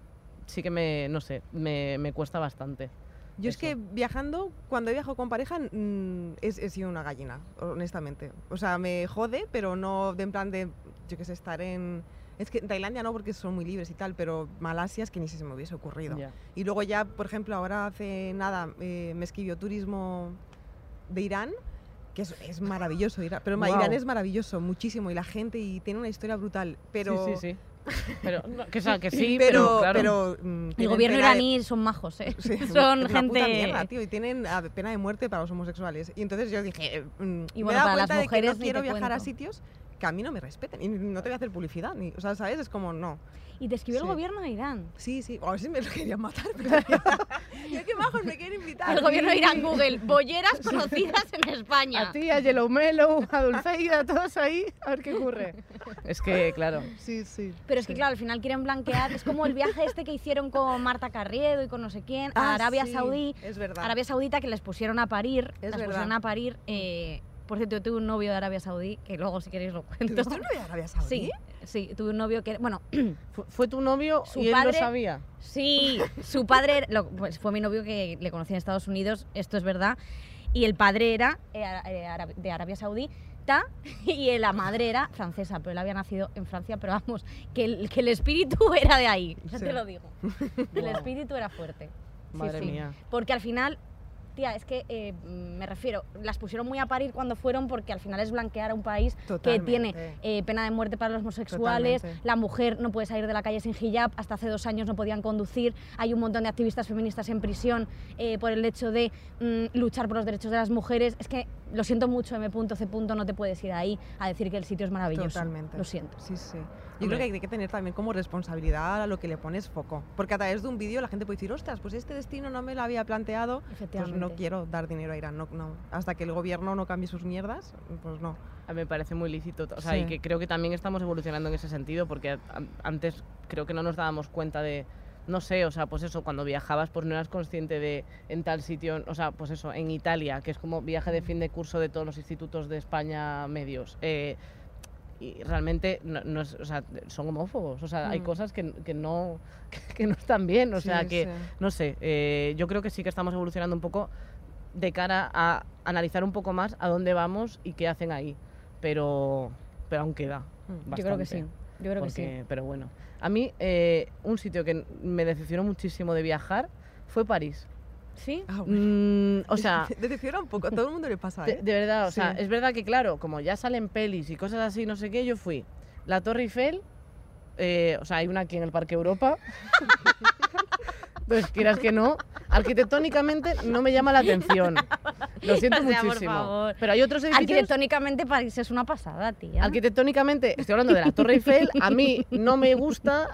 sí que me, no sé, me, me cuesta bastante. Yo es Eso. que viajando, cuando he viajado con pareja, mm, es- he sido una gallina, honestamente. O sea, me jode, pero no de en plan de, yo qué sé, estar en... Es que en Tailandia no, porque son muy libres y tal, pero Malasia es que ni si se me hubiese ocurrido. Ya. Y luego ya, por ejemplo, ahora hace nada eh, me escribió turismo de Irán, que es, es maravilloso. Irán, pero Guau. Irán es maravilloso, muchísimo, y la gente y tiene una historia brutal. Pero, Sí, sí, sí. Pero, no, que, o sea, que sí, pero, pero, claro. pero, mm, El tienen gobierno pena de- iraní son majos, ¿eh? Sí, son una gente... puta mierda, tío, y tienen pena de muerte para los homosexuales. Y entonces yo dije, eh, mm, Y me bueno, he dado para las cuenta de que no quiero viajar a cuento. sitios que a mí no me respeten y no te voy a hacer publicidad, ni, o sea, ¿sabes? Es como, no. Y te escribió Sí. el gobierno de Irán. Sí, sí, a ver si me lo querían matar, pero yo qué bajos me quieren invitar. El gobierno de Irán, Google, bolleras conocidas en España. A ti, a Yellow Mellow, a Dulceida, a todos ahí, a ver qué ocurre. Es que, claro. Sí, sí. Pero es que, claro, al final quieren blanquear. Es como el viaje este que hicieron con Marta Carriedo y con no sé quién a Ah, Arabia sí, Saudí. Es verdad. Arabia Saudita que les pusieron a parir. Es las verdad. pusieron a parir. eh, por cierto, yo tuve un novio de Arabia Saudí, que luego si queréis lo cuento. ¿Tuviste un novio de Arabia Saudí? Sí, sí, tuve un novio que, bueno, Fu- ¿Fue tu novio Su y él padre- lo sabía? sí, su padre, lo- pues fue mi novio que le conocí en Estados Unidos, esto es verdad, y el padre era de Arabia Saudita y la madre era francesa, pero él había nacido en Francia, pero vamos, que el, que el espíritu era de ahí, ya Sí. te lo digo. El espíritu era fuerte. Sí, Madre sí. mía. Porque al final, tía, es que eh, me refiero, las pusieron muy a parir cuando fueron porque al final es blanquear a un país que tiene eh, pena de muerte para los homosexuales, Totalmente. la mujer no puede salir de la calle sin hijab, hasta hace dos años no podían conducir, hay un montón de activistas feministas en prisión eh, por el hecho de mm, luchar por los derechos de las mujeres. Es que lo siento mucho, M. C. no te puedes ir ahí a decir que el sitio es maravilloso. Totalmente. Lo siento. Sí, sí. Yo Hombre. creo que hay que tener también como responsabilidad a lo que le pones foco. Porque a través de un vídeo la gente puede decir, ostras, pues este destino no me lo había planteado, pues no quiero dar dinero a Irán. No, no. Hasta que el gobierno no cambie sus mierdas, pues no. A mí me parece muy lícito. O sea, y Sí. que creo que también estamos evolucionando en ese sentido, porque antes creo que no nos dábamos cuenta de. No sé, o sea, pues eso, cuando viajabas, pues no eras consciente de en tal sitio, o sea, pues eso, en Italia, que es como viaje de fin de curso de todos los institutos de España medios. eh, y realmente no, no es, o sea, son homófobos, o sea, hay Mm. cosas que, que no, que, no están bien, o sea, que, sí. no sé, eh, yo creo que sí que estamos evolucionando un poco de cara a analizar un poco más a dónde vamos y qué hacen ahí. Pero, pero aún queda. Mm. Yo creo que sí. Yo creo que sí. Pero bueno. A mí, eh, un sitio que me decepcionó muchísimo de viajar fue París. ¿Sí? Ah, bueno. Mm, o sea, Decepciona un poco, a todo el mundo le pasa, de, ¿eh? de verdad, o sea, es verdad que claro, como ya salen pelis y cosas así, no sé qué, yo fui. La Torre Eiffel, eh, o sea, hay una aquí en el Parque Europa. Entonces, quieras que no, arquitectónicamente no me llama la atención. Lo siento O sea, por muchísimo. favor. Pero hay otros edificios Arquitectónicamente París es una pasada, tía. Arquitectónicamente, estoy hablando de la Torre Eiffel, a mí no me gusta,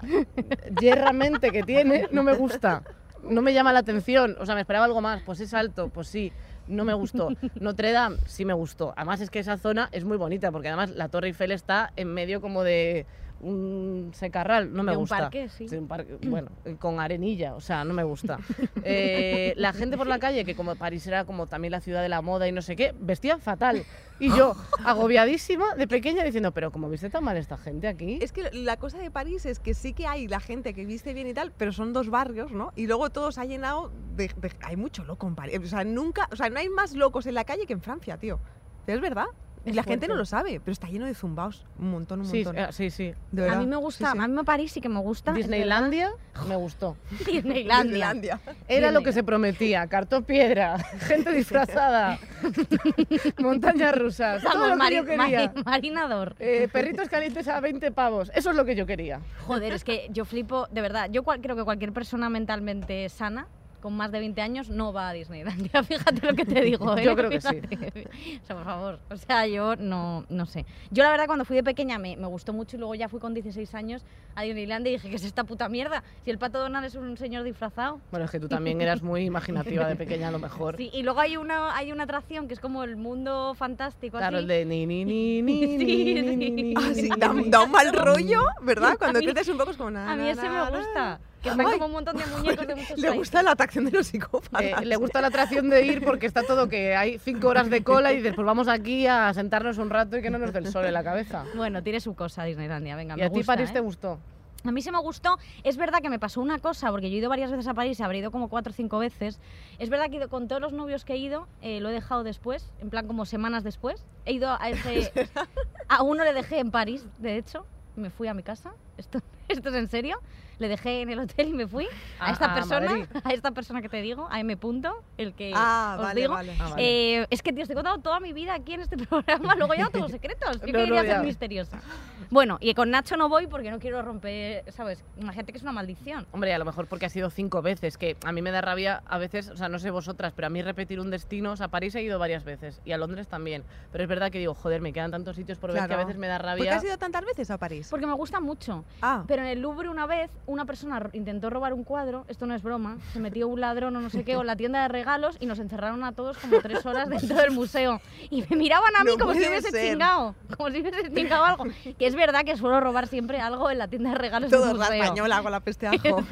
yerramente que tiene, no me gusta, no me llama la atención, o sea, me esperaba algo más, pues es alto, pues sí, no me gustó. Notre Dame sí me gustó, además es que esa zona es muy bonita, porque además la Torre Eiffel está en medio como de un secarral, no me De un gusta. parque, sí. un parque, bueno, con arenilla, o sea, no me gusta. Eh, la gente por la calle, que como París era como también la ciudad de la moda y no sé qué, vestía fatal. Y yo, agobiadísima de pequeña, diciendo, pero ¿cómo viste tan mal esta gente aquí? Es que la cosa de París es que sí que hay la gente que viste bien y tal, pero son dos barrios, ¿no? Y luego todo se ha llenado de, de- Hay mucho loco en París. O sea, nunca... O sea, no hay más locos en la calle que en Francia, tío. Es verdad. Es la gente no lo sabe, pero está lleno de zumbaos. Un montón, un montón. eh, sí, sí. De A mí me gusta, Sí, sí. a mí me París sí que me gusta. Disneylandia me gustó. Disneylandia. Disneylandia. Era lo que se prometía, cartón piedra, gente disfrazada, montañas rusas, todo lo que mari- yo quería. mari- marinador. Eh, perritos calientes a 20 pavos, eso es lo que yo quería. Joder, es que yo flipo, de verdad, yo cual- creo que cualquier persona mentalmente sana con más de 20 años no va a Disneylandia. Fíjate lo que te digo. ¿eh? Yo creo que sí. Fíjate. O sea, por favor. O sea, yo no, no sé. Yo la verdad cuando fui de pequeña me, me gustó mucho y luego ya fui con 16 años a Disneylandia y dije, ¿qué es esta puta mierda? Si el pato Donald es un señor disfrazado. Bueno, es que tú también eras muy imaginativa de pequeña, a lo mejor. Sí, y luego hay una, hay una atracción que es como el mundo fantástico. Claro, así. el de ni ni ni ni Sí, ni, sí. ni, ni, Ah, sí, ni, da, ni, da un mal ni. rollo, ¿verdad? Cuando A mí- creces un poco es como... na, A mí na, ese na, me na. gusta. Que Ay, como un montón de muñecos de muchos Le países. gusta la atracción de los psicópatas. Eh, le gusta la atracción de ir porque está todo que hay cinco horas de cola y dices, pues vamos aquí a sentarnos un rato y que no nos dé el sol en la cabeza. Bueno, tiene su cosa Disneylandia, venga, ¿Y me a ti París ¿eh? te gustó? A mí se me gustó. Es verdad que me pasó una cosa, porque yo he ido varias veces a París, habré ido como cuatro o cinco veces. Es verdad que con todos los novios que he ido, eh, lo he dejado después, en plan como semanas después. He ido a ese... a uno le dejé en París, de hecho, me fui a mi casa. Esto, esto es en serio. Le dejé en el hotel y me fui a, A- esta a persona, Madrid. a esta persona que te digo, a M. Punto, el que Ah, os vale, digo. vale. Ah, vale. Eh, es que, tío, estoy contando toda mi vida aquí en este programa, luego ya no tengo secretos. Yo No, no, quería ya. ser misteriosa. Bueno, y con Nacho no voy porque no quiero romper, ¿sabes? Imagínate que es una maldición. Hombre, a lo mejor porque ha sido cinco veces, que a mí me da rabia a veces, o sea, no sé vosotras, pero a mí repetir un destino, o sea, a París he ido varias veces y a Londres también, pero es verdad que digo, joder, me quedan tantos sitios por ver que a veces me da ¿Por qué rabia. has ido tantas veces a París? Porque me gusta mucho. Ah, Pero en el Louvre una vez una persona intentó robar un cuadro, esto no es broma, se metió un ladrón o no sé qué, o en la tienda de regalos y nos encerraron a todos como tres horas dentro del museo. Y me miraban a mí No como si hubiese ser. chingado, como si hubiese chingado algo. Que es verdad que suelo robar siempre algo en la tienda de regalos todo del es la museo. española con la peste ajo.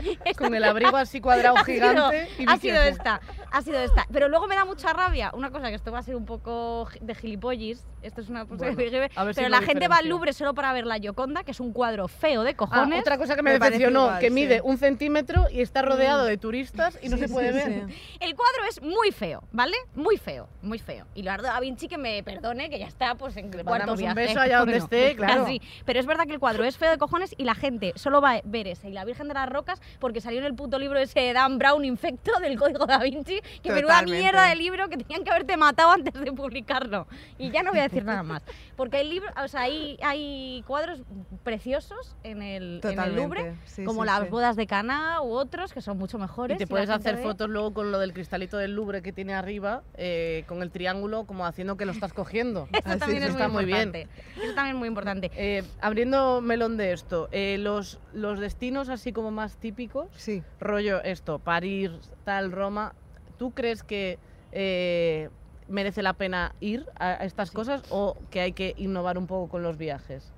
Con el abrigo así cuadrado Ha sido- gigante. y ha sido esta, ha sido esta. Pero luego me da mucha rabia, una cosa que esto va a ser un poco de gilipollis, esto es una cosa Bueno, que a ver pero la gente va al. Louvre solo para ver la Gioconda, que es un cuadro feo de Ah, cojones. otra cosa que me, Me decepcionó, igual, que sí. mide un centímetro y está rodeado de turistas y no Sí, se puede sí, ver. sí. El cuadro es muy feo, ¿vale? Muy feo, muy feo. Y Leonardo da Vinci que me perdone, que ya está pues en Le cuarto mandamos un viaje. beso allá donde esté, claro. Así. Pero es verdad que el cuadro es feo de cojones y la gente solo va a ver ese y la Virgen de las Rocas porque salió en el puto libro ese de Dan Brown infecto del Código da Vinci, que menuda mierda de libro que tenían que haberte matado antes de publicarlo. Y ya no voy a decir nada más. Porque hay libros, o sea, hay, hay cuadros preciosos en el, en el Louvre, sí, como sí, las sí. bodas de Cana u otros que son mucho Y mejores. te la puedes hacer ve. fotos luego con lo del cristalito del Louvre que tiene arriba, eh, con el triángulo, como haciendo que lo estás cogiendo. Eso también es está muy muy bien. importante. Eso también es muy importante. Eh, abriendo melón de esto, eh, los, los destinos así como más típicos, Sí. rollo esto, París, tal, Roma, ¿tú crees que eh, merece la pena ir a, a estas cosas o que hay que innovar un poco con los viajes?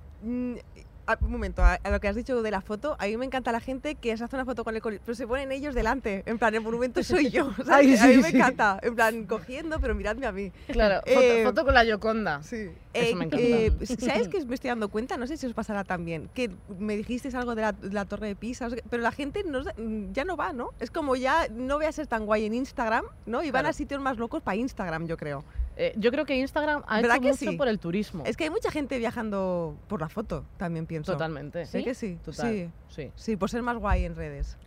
A- un momento, a, a lo que has dicho de la foto, a mí me encanta la gente que se hace una foto con el pero se ponen ellos delante, en plan, el monumento soy yo. Ay, a mí sí, me sí. encanta, en plan, cogiendo, pero miradme a mí. Claro, foto, Eh, foto con la Yoconda. Sí. Eso me encanta. ¿Sabes que me estoy dando cuenta? No sé si os pasará también. Que me dijisteis algo de la, de la Torre de Pisa, no sé qué, pero la gente no, ya no va, ¿no? Es como ya no voy a ser tan guay en Instagram, ¿no? Y van Claro. a sitios más locos para Instagram, yo creo. Eh, yo creo que Instagram ha ¿Verdad hecho que mucho sí? por el turismo. Es que hay mucha gente viajando por la foto, también pienso. Totalmente. ¿Sí que sí? Total, Sí. sí. Sí, por ser más guay en redes.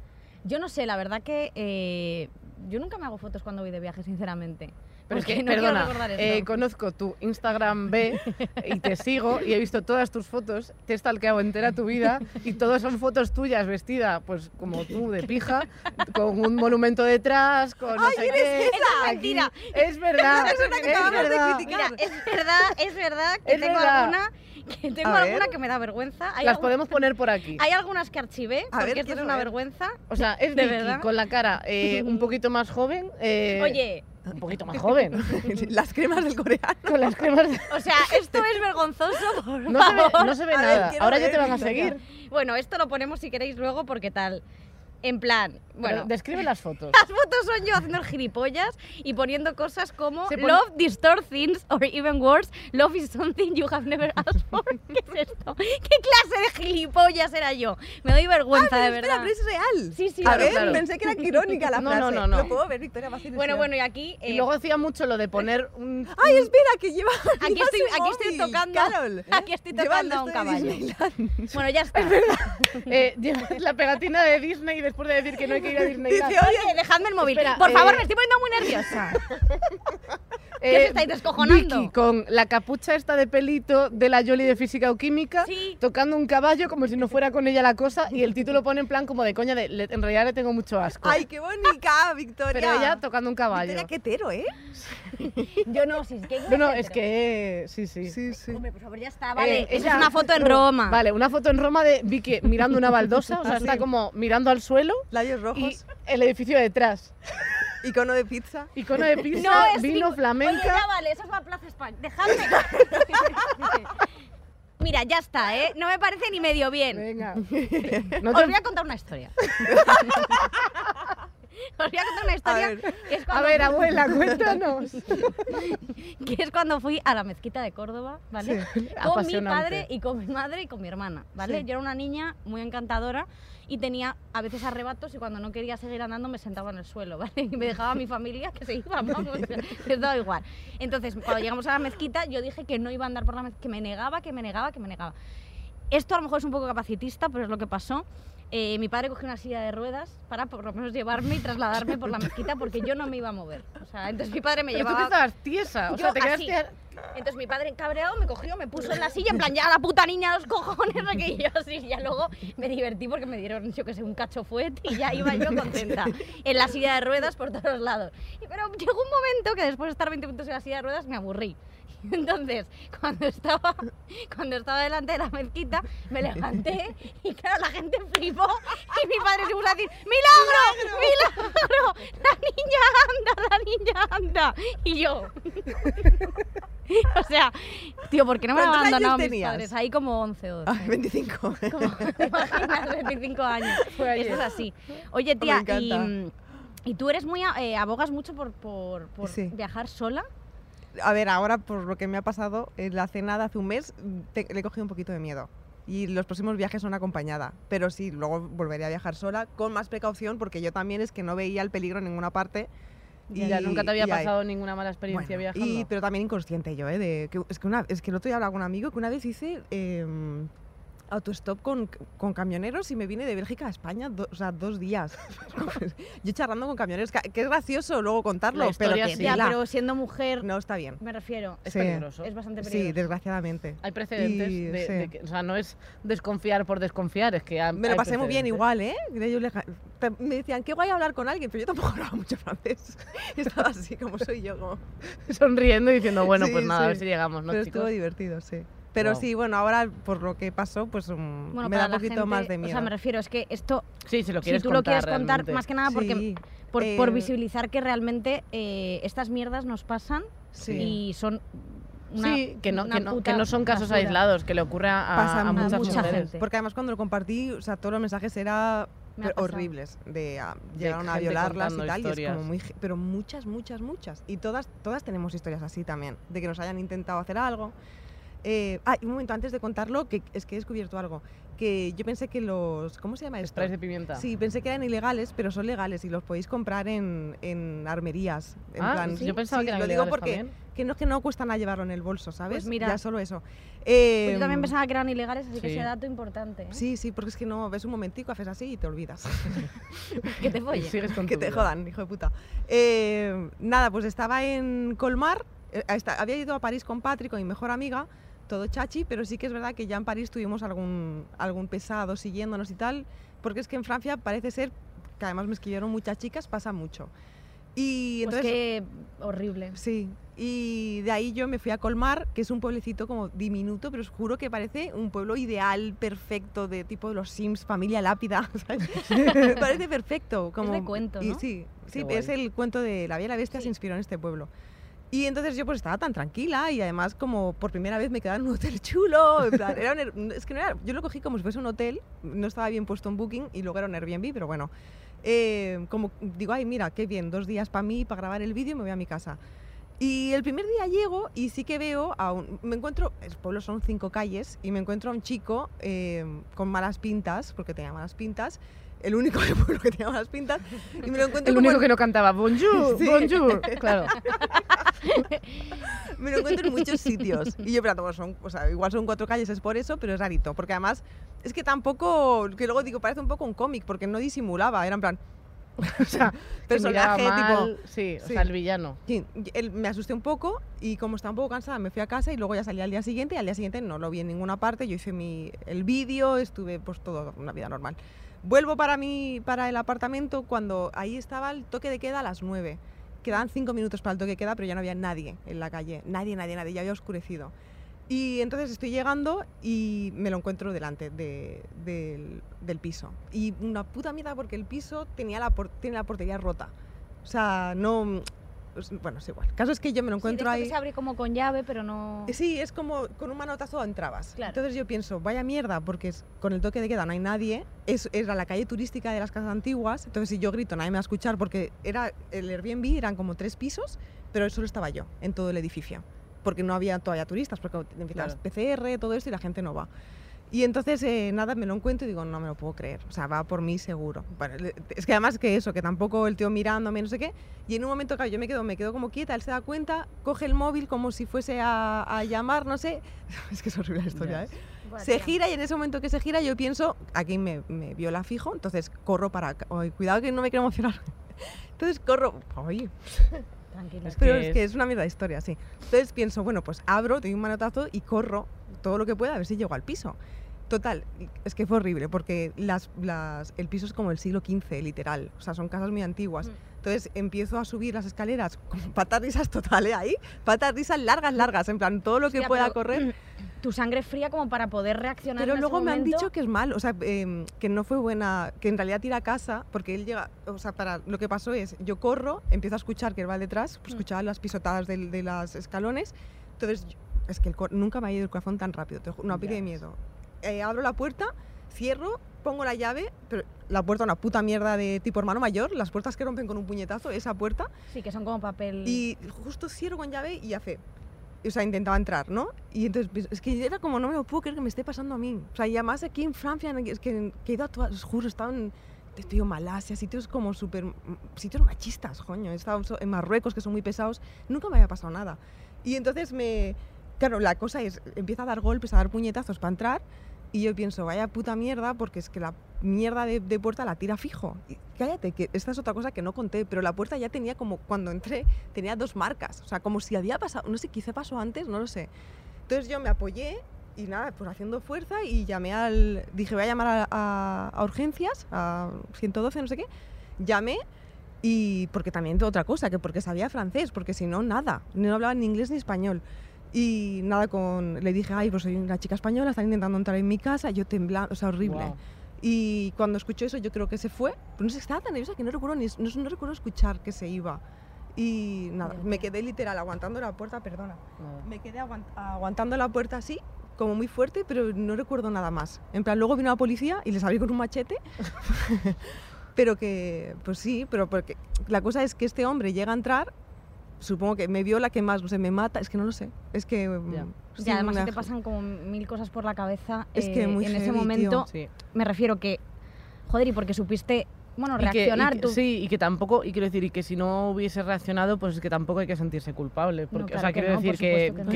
Yo no sé, la verdad que eh, yo nunca me hago fotos cuando voy de viaje, sinceramente. Pero es que, no quiero perdona, eh, conozco tu Instagram B y te sigo y he visto todas tus fotos, te he stalkeado entera tu vida y todas son fotos tuyas vestida, pues como tú, de pija, con un monumento detrás, con no ¡Ay, sé eres qué. esa! Aquí. mentira. Es verdad, Es verdad que es de verdad. criticar. Mira, es verdad, es verdad que Es tengo verdad. alguna que tengo A ver. alguna que me da vergüenza. Hay Las podemos poner por aquí. Hay algunas que archivé, A porque ver, esto es una ver. vergüenza. O sea, es ¿De Vicky verdad? con la cara eh, un poquito más joven. eh, Oye, Un poquito más joven. Las cremas del coreano. con las cremas. de- o sea, esto es vergonzoso, por No se ve, no se ve A nada. Ahora ya te van a seguir. Bueno, esto lo ponemos si queréis luego porque tal. En plan, Bueno, bueno, describe las fotos. Las fotos son yo haciendo el gilipollas y poniendo cosas como pone- Love distort things or even worse, love is something you have never asked for. ¿Qué es esto? ¿Qué clase de gilipollas era yo? Me doy vergüenza, de Ah, Espera, verdad. pero es real. Sí, sí, A Claro, ver, claro. pensé que era irónica la No, frase. no, no, no. Lo puedo ver, Victoria, va a ser Bueno, bueno, y aquí... Y eh, luego hacía mucho lo de poner un. ¡Ay, espera, que lleva. Aquí lleva estoy, aquí estoy tocando, Carol. aquí estoy tocando a un de caballo. Disneyland. Bueno, ya está. Eh, llevas la pegatina de Disney y después de decir que no hay que ir a Disneyland. Dice, oye, dejadme el móvil. Espera, Por favor, eh, me estoy poniendo muy nerviosa. ¿Qué os estáis descojonando? Vicky con la capucha esta de pelito de la Yoli de Física o Química, Sí. tocando un caballo como si no fuera con ella la cosa, y el título pone en plan como de coña de, "Le- en realidad le tengo mucho asco. ¡Ay, qué bonita, Victoria! pero ella tocando un caballo. Victoria, qué hetero, ¿eh? Yo no, si es que... No, no, es que sí, sí. Sí, sí. Hombre, por favor, ya está, vale. Eh, Esa es una foto en Roma. Vale, una foto en Roma de Vicky mirando una baldosa, o sea, está como mirando al suelo Labios y rojos, el edificio detrás. Icono de pizza. Icono de pizza, No, es vino, mi- flamenca. Oye, ya vale, eso es la Plaza España. Dejadme. Mira, ya está, ¿eh? No me parece ni medio bien. Venga. No Os voy a contar una historia. Os voy a contar una historia ver. que es A cuando ver, abuela, cuéntanos. que es cuando fui a la mezquita de Córdoba, ¿vale? Con mi padre y con mi madre y con mi hermana, ¿vale? Sí. Yo era una niña muy encantadora y tenía a veces arrebatos y cuando no quería seguir andando me sentaba en el suelo, ¿vale? Y me dejaba a mi familia que se iba, vamos, les daba igual. Entonces, cuando llegamos a la mezquita, yo dije que no iba a andar por la mezquita, que me negaba, que me negaba, que me negaba. Esto a lo mejor es un poco capacitista, pero es lo que pasó. Eh, mi padre cogió una silla de ruedas para por lo menos llevarme y trasladarme por la mezquita porque yo no me iba a mover. O sea, entonces mi padre me Pero tú llevaba... estabas tiesa, o sea, te así. quedaste... a- Entonces mi padre cabreado me cogió, me puso en la silla, en plan, ya la puta niña los cojones, que yo así, ya luego me divertí porque me dieron, yo que sé, un cacho fuete y ya iba yo contenta en la silla de ruedas por todos lados. Pero llegó un momento que después de estar 20 minutos en la silla de ruedas me aburrí. Entonces, cuando estaba, cuando estaba delante de la mezquita, me levanté y claro, la gente flipó y mi padre se puso a decir, ¡Milagro! ¡Milagro! ¡La niña anda! ¡La niña anda! Y yo... o sea, tío, ¿por qué no me han ¿Cuántos años abandonado mis tenías? padres? Ahí como 11 o 12. Ay, 25. Como, ¿te imaginas? 25 años. Esto es así. Oye, tía, Me y, tú eres muy... eh, abogas mucho por, por, por Sí. viajar sola. A ver, ahora por lo que me ha pasado en la cena de hace un mes, te- le he cogido un poquito de miedo. Y los próximos viajes son acompañada. Pero sí, luego volveré a viajar sola con más precaución porque yo también es que no veía el peligro en ninguna parte. Y ya nunca te había pasado ninguna mala experiencia Bueno, viajando. y- pero también inconsciente yo, ¿eh? De, que, es, que una, es que el otro día hablaba con un amigo que una vez hice em, autostop con, con camioneros y me vine de Bélgica a España, do- o sea, dos días. yo charlando con camioneros, que, que es gracioso luego contarlo, La pero historia que sí. Ya, tela. pero siendo mujer, no está bien. me refiero, Es Sí. peligroso. es bastante Sí, peligroso. desgraciadamente. Hay precedentes Y- de, sí. de que, o sea, no es desconfiar por desconfiar, es que Me lo pasé muy bien igual, ¿eh? De ellos le ja- te- Me decían, qué guay hablar con alguien, pero yo tampoco hablaba mucho francés. Estaba así como soy yo. Como... Sonriendo y diciendo, bueno, Sí, pues nada, a ver sí. si llegamos, ¿no, pero chicos? estuvo divertido, sí. Pero Wow. sí, bueno, ahora por lo que pasó, pues um, Bueno, me da un poquito gente- más de miedo. O sea, me refiero, es que esto, Sí, si lo si quieres tú lo quieres contar, realmente. más que nada porque Sí, por, por eh, visibilizar que realmente eh, estas mierdas nos pasan Sí. y son una, sí, que no, que, no, que no son casos basura. aislados, que le ocurre a, Pasa a muchas, mucha mujeres. gente. Porque además cuando lo compartí, o sea, todos los mensajes eran horribles, de ah, De llegaron a violarlas y tal, y es como muy, pero muchas, muchas, muchas. Y todas, todas tenemos historias así también, de que nos hayan intentado hacer algo. Eh, ah, y un momento antes de contarlo, que es que he descubierto algo, que yo pensé que los, ¿cómo se llama esto? Sprays de pimienta. Sí, pensé que eran ilegales, pero son legales y los podéis comprar en, en armerías. En ah, plan, yo pensaba sí, que eran lo digo porque también. que no, que no cuesta nada llevarlo en el bolso, ¿sabes? Pues mira, ya solo eso. Pues Eh, yo también pensaba que eran ilegales, así que sí. ese dato importante. ¿eh? Sí, sí, porque es que no ves un momentico, haces así y te olvidas. Que te follen. sigues con que te vida. jodan, hijo de puta. Eh, nada, pues estaba en Colmar, eh, había ido a París con Patrick, con mi mejor amiga, todo chachi, pero sí que es verdad que ya en París tuvimos algún, algún pesado siguiéndonos y tal, porque es que en Francia parece ser, que además me escribieron muchas chicas, pasa mucho. Y Pues entonces, que horrible. Sí, y de ahí yo me fui a Colmar, que es un pueblecito como diminuto, pero os juro que parece un pueblo ideal, perfecto, de tipo de los Sims, familia lápida, ¿sabes? parece perfecto. Como, de cuento, y ¿no? Sí, sí Qué es el cuento de La y la Bestia, se inspiró en este pueblo. Y entonces yo pues estaba tan tranquila y además como por primera vez me quedaba en un hotel chulo, era un es que no era, yo lo cogí como si fuese un hotel, no estaba bien puesto en Booking y luego era un Airbnb, pero bueno, eh, como digo, ay mira, qué bien, dos días para mí, para grabar el vídeo y me voy a mi casa. Y el primer día llego y sí que veo a un, me encuentro, el pueblo son cinco calles y me encuentro a un chico eh, con malas pintas, porque tenía malas pintas, el único del pueblo que tenía malas pintas, y me lo encuentro El único en- que no cantaba Bonjour, Sí. Bonjour. Claro. me lo encuentro en muchos sitios. Y yo, pero son, o sea, igual son cuatro calles, es por eso, pero es rarito. Porque además, es que tampoco, que luego digo, parece un poco un cómic, porque no disimulaba, era en plan, o sea, Personaje, tipo, mal, sí, o sí. sea, el villano. Sí, él- me asusté un poco y como estaba un poco cansada me fui a casa y luego ya salí al día siguiente y al día siguiente no lo vi en ninguna parte. Yo hice mi, el vídeo, estuve pues todo una vida normal. Vuelvo para, mi, para el apartamento cuando ahí estaba el toque de queda a las 9. Quedaban cinco minutos para el toque de queda, pero ya no había nadie en la calle. Nadie, nadie, nadie, ya había oscurecido. Y entonces estoy llegando y me lo encuentro delante de- del, del piso. Y una puta mierda porque el piso tenía la, por- la portería rota. O sea, no... pues, Bueno, es igual. El caso es que yo me lo Sí, encuentro que ahí... se abre como con llave, pero no... Eh, Sí, es como con un manotazo entrabas. Claro. Entonces yo pienso, vaya mierda, porque es- con el toque de queda no hay nadie. Es, era la calle turística de las casas antiguas. Entonces si yo grito, nadie me va a escuchar porque era el Airbnb, eran como tres pisos, pero solo estaba yo en todo el edificio. Porque no había todavía turistas, porque empiezas Claro. PCR, todo esto y la gente no va. Y entonces, eh, nada, me lo encuentro y digo, no me lo puedo creer. O sea, va por mí seguro. Bueno, es que además que eso, que tampoco el tío mirándome, no sé qué. Y en un momento, claro, yo me quedo, me quedo como quieta, él se da cuenta, coge el móvil como si fuese a, a llamar, no sé. Es que es horrible la historia. ¿eh? Buah, Se gira y en ese momento que se gira yo pienso, aquí me, me viola fijo, entonces corro para... Ay, cuidado que no me quiero emocionar. Entonces corro... Ay, Tranquila. Es pero que es que es- es una mierda de historia, sí. Entonces pienso, bueno, pues abro, doy un manotazo y corro todo lo que pueda a ver si llego al piso. Total, es que fue horrible porque las, las, el piso es como el siglo XV, literal. O sea, son casas muy antiguas. Mm. Entonces empiezo a subir las escaleras con patas risas totales ahí. Patas risas largas, largas, en plan, todo lo que Hostia, pueda pero correr. Tu sangre fría como para poder reaccionar Pero en ese luego me han dicho que es mal, o sea, em, que no fue buena, que en realidad tira a casa, porque él llega, o sea, para lo que pasó es, yo corro, empiezo a escuchar que él va detrás, pues, Mm. escuchaba las pisotadas del- de, los escalones, entonces, es que el nunca me ha ido el corazón tan rápido, te una pila de miedo. Eh, abro la puerta, cierro, pongo la llave, pero la puerta una puta mierda de tipo hermano mayor, las puertas que rompen con un puñetazo, esa puerta, Sí, que son como papel... y justo cierro con llave y hace. O sea, intentaba entrar, ¿no? Y entonces, pues, es que era como, no me lo puedo creer que me esté pasando a mí. O sea, y además aquí en Francia, en- es que, que he ido a todas, os juro, he estado en, te digo, Malasia, sitios como súper, sitios machistas, coño. He estado en Marruecos, que son muy pesados, nunca me había pasado nada. Y entonces me, claro, la cosa es, empieza a dar golpes, a dar puñetazos para entrar, y yo pienso, vaya puta mierda, porque es que la mierda de, de puerta la tira fijo. Y cállate, que esta es otra cosa que no conté, pero la puerta ya tenía como, cuando entré, tenía dos marcas. O sea, como si había pasado, no sé, quizá pasó antes, no lo sé. Entonces yo me apoyé y nada, pues haciendo fuerza y llamé al, dije, voy a llamar a, a- a urgencias, a 112, no sé qué. Llamé y porque también otra cosa, que porque sabía francés, porque si no, nada, no hablaba ni inglés ni español. Y nada, con, le dije, ay, pues soy una chica española, están intentando entrar en mi casa, yo temblando, o sea, horrible. Guau. Y cuando escuchó eso, yo creo que se fue. Pero no sé, estaba tan nerviosa que no recuerdo, ni, no, no recuerdo escuchar que se iba. Y nada, me quedé literal aguantando la puerta, perdona. Me quedé aguant- aguantando la puerta así, como muy fuerte, pero no recuerdo nada más. En plan, luego vino la policía y les abrí con un machete. pero que, pues sí, pero porque la cosa es que este hombre llega a entrar, supongo que me viola, que más, sé, me mata, es que no lo sé. Es que... Mm, Y sí, además se una- te pasan como mil cosas por la cabeza. Es que eh, muy en ese heavy, momento, Sí. me refiero que, joder, y porque supiste, bueno, Y que- y reaccionar que- tú. sí, y que tampoco, y quiero decir, y que si no hubiese reaccionado, pues es que tampoco hay que sentirse culpable. Porque, claro o sea, quiero no, decir que, que no.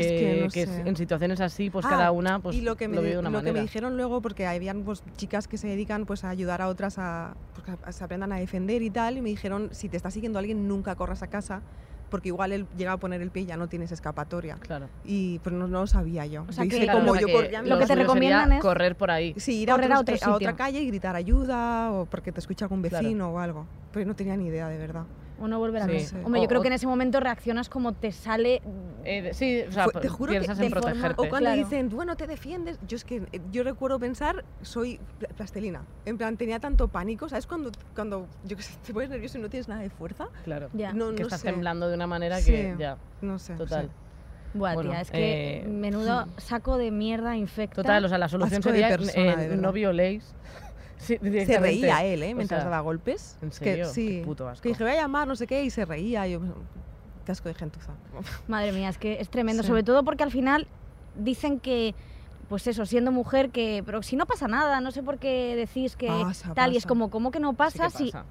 Es en situaciones así, pues Ah, cada una pues, y lo que me, lo vive di- de una lo que me dijeron luego, porque habían pues, chicas que se dedican pues, a ayudar a otras a, pues, a- se aprendan a defender y tal, y me dijeron, si te está siguiendo alguien, nunca corras a casa, porque igual él llega a poner el pie y ya no tienes escapatoria. Claro. Y pues no, no lo sabía yo. O sea Hice que- Claro, como o sea yo que corría a mi Lo que te recomiendan es- correr por ahí. Sí, ir a, correr a otros- otro a otra calle y gritar ayuda o porque te escucha algún Claro. vecino o algo. Pero no tenía ni idea, de verdad. O no volver a Sí. Hombre, yo creo o- que en ese momento reaccionas como te sale. Eh, sí, o sea, te juro que piensas de en forma- protegerte. O cuando Claro. dicen, bueno, te defiendes. Yo es que eh, yo recuerdo pensar, soy pla- plastelina. En plan, tenía tanto pánico. ¿Sabes cuando, cuando yo qué sé, te pones nervioso y no tienes nada de fuerza? Claro. Ya. No, que no estás sé. temblando de una manera que ya, No sé. total. sí. Buah, Bueno, tía, es que eh, menudo saco de mierda infecta. Total, o sea, la solución Asco sería persona, eh, no violéis. Sí, Se reía él, ¿eh? O Mientras sea, daba golpes. ¿en serio? Que, sí. Qué puto asco. Que dije, voy a llamar, no sé qué, y se reía. Y yo, casco de gentuza. Madre mía, es que es tremendo. Sí. Sobre todo porque al final dicen que, pues eso, siendo mujer, que. Pero si no pasa nada, no sé por qué decís que Pasa, tal. Y es como, ¿cómo que no Sí pasa que si pasa,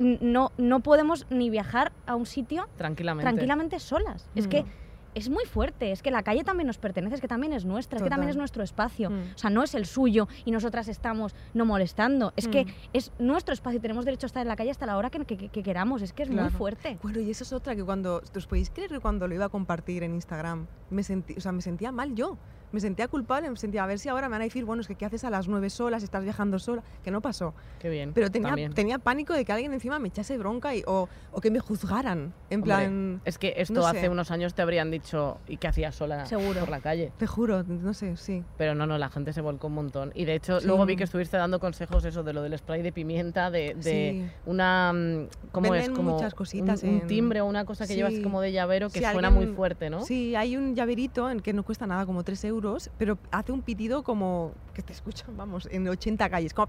n- no, no podemos ni viajar a un sitio Tranquilamente. tranquilamente solas? Es que Mm. Es muy fuerte. Es que la calle también nos pertenece, es que también es nuestra, es que también Total. es nuestro espacio. Mm. O sea, no es el suyo y nosotras estamos no molestando. Es que Mm. es nuestro espacio y tenemos derecho a estar en la calle hasta la hora que, que- que queramos. Es que es muy Claro. fuerte. Bueno, y eso es otra que cuando, ¿os podéis creer que cuando lo iba a compartir en Instagram, me sentí, o sea, me sentía mal yo? Me sentía culpable, me sentía a ver si ahora me van a decir, bueno, es que ¿qué haces a las nueve solas? Estás viajando sola, que no pasó. Qué bien. Pero tenía, también. tenía pánico de que alguien encima me echase bronca y, o, o que me juzgaran. En Hombre, plan, Es que esto no hace sé. unos años te habrían dicho, ¿y qué hacías sola Seguro. por la calle? te juro, no sé, sí. Pero no, no, la gente se volcó un montón. Y de hecho, Sí. luego vi que estuviste dando consejos eso de lo del spray de pimienta, de, de Sí. una... mm, ¿Cómo es? Venden Como muchas cositas un, un timbre o una cosa que llevas Sí. como de llavero que suena alguien- muy fuerte, ¿no? Sí, hay un llaverito en que no cuesta nada, como 3 euros, pero hace un pitido como que te escuchan, vamos, en 80 calles, como.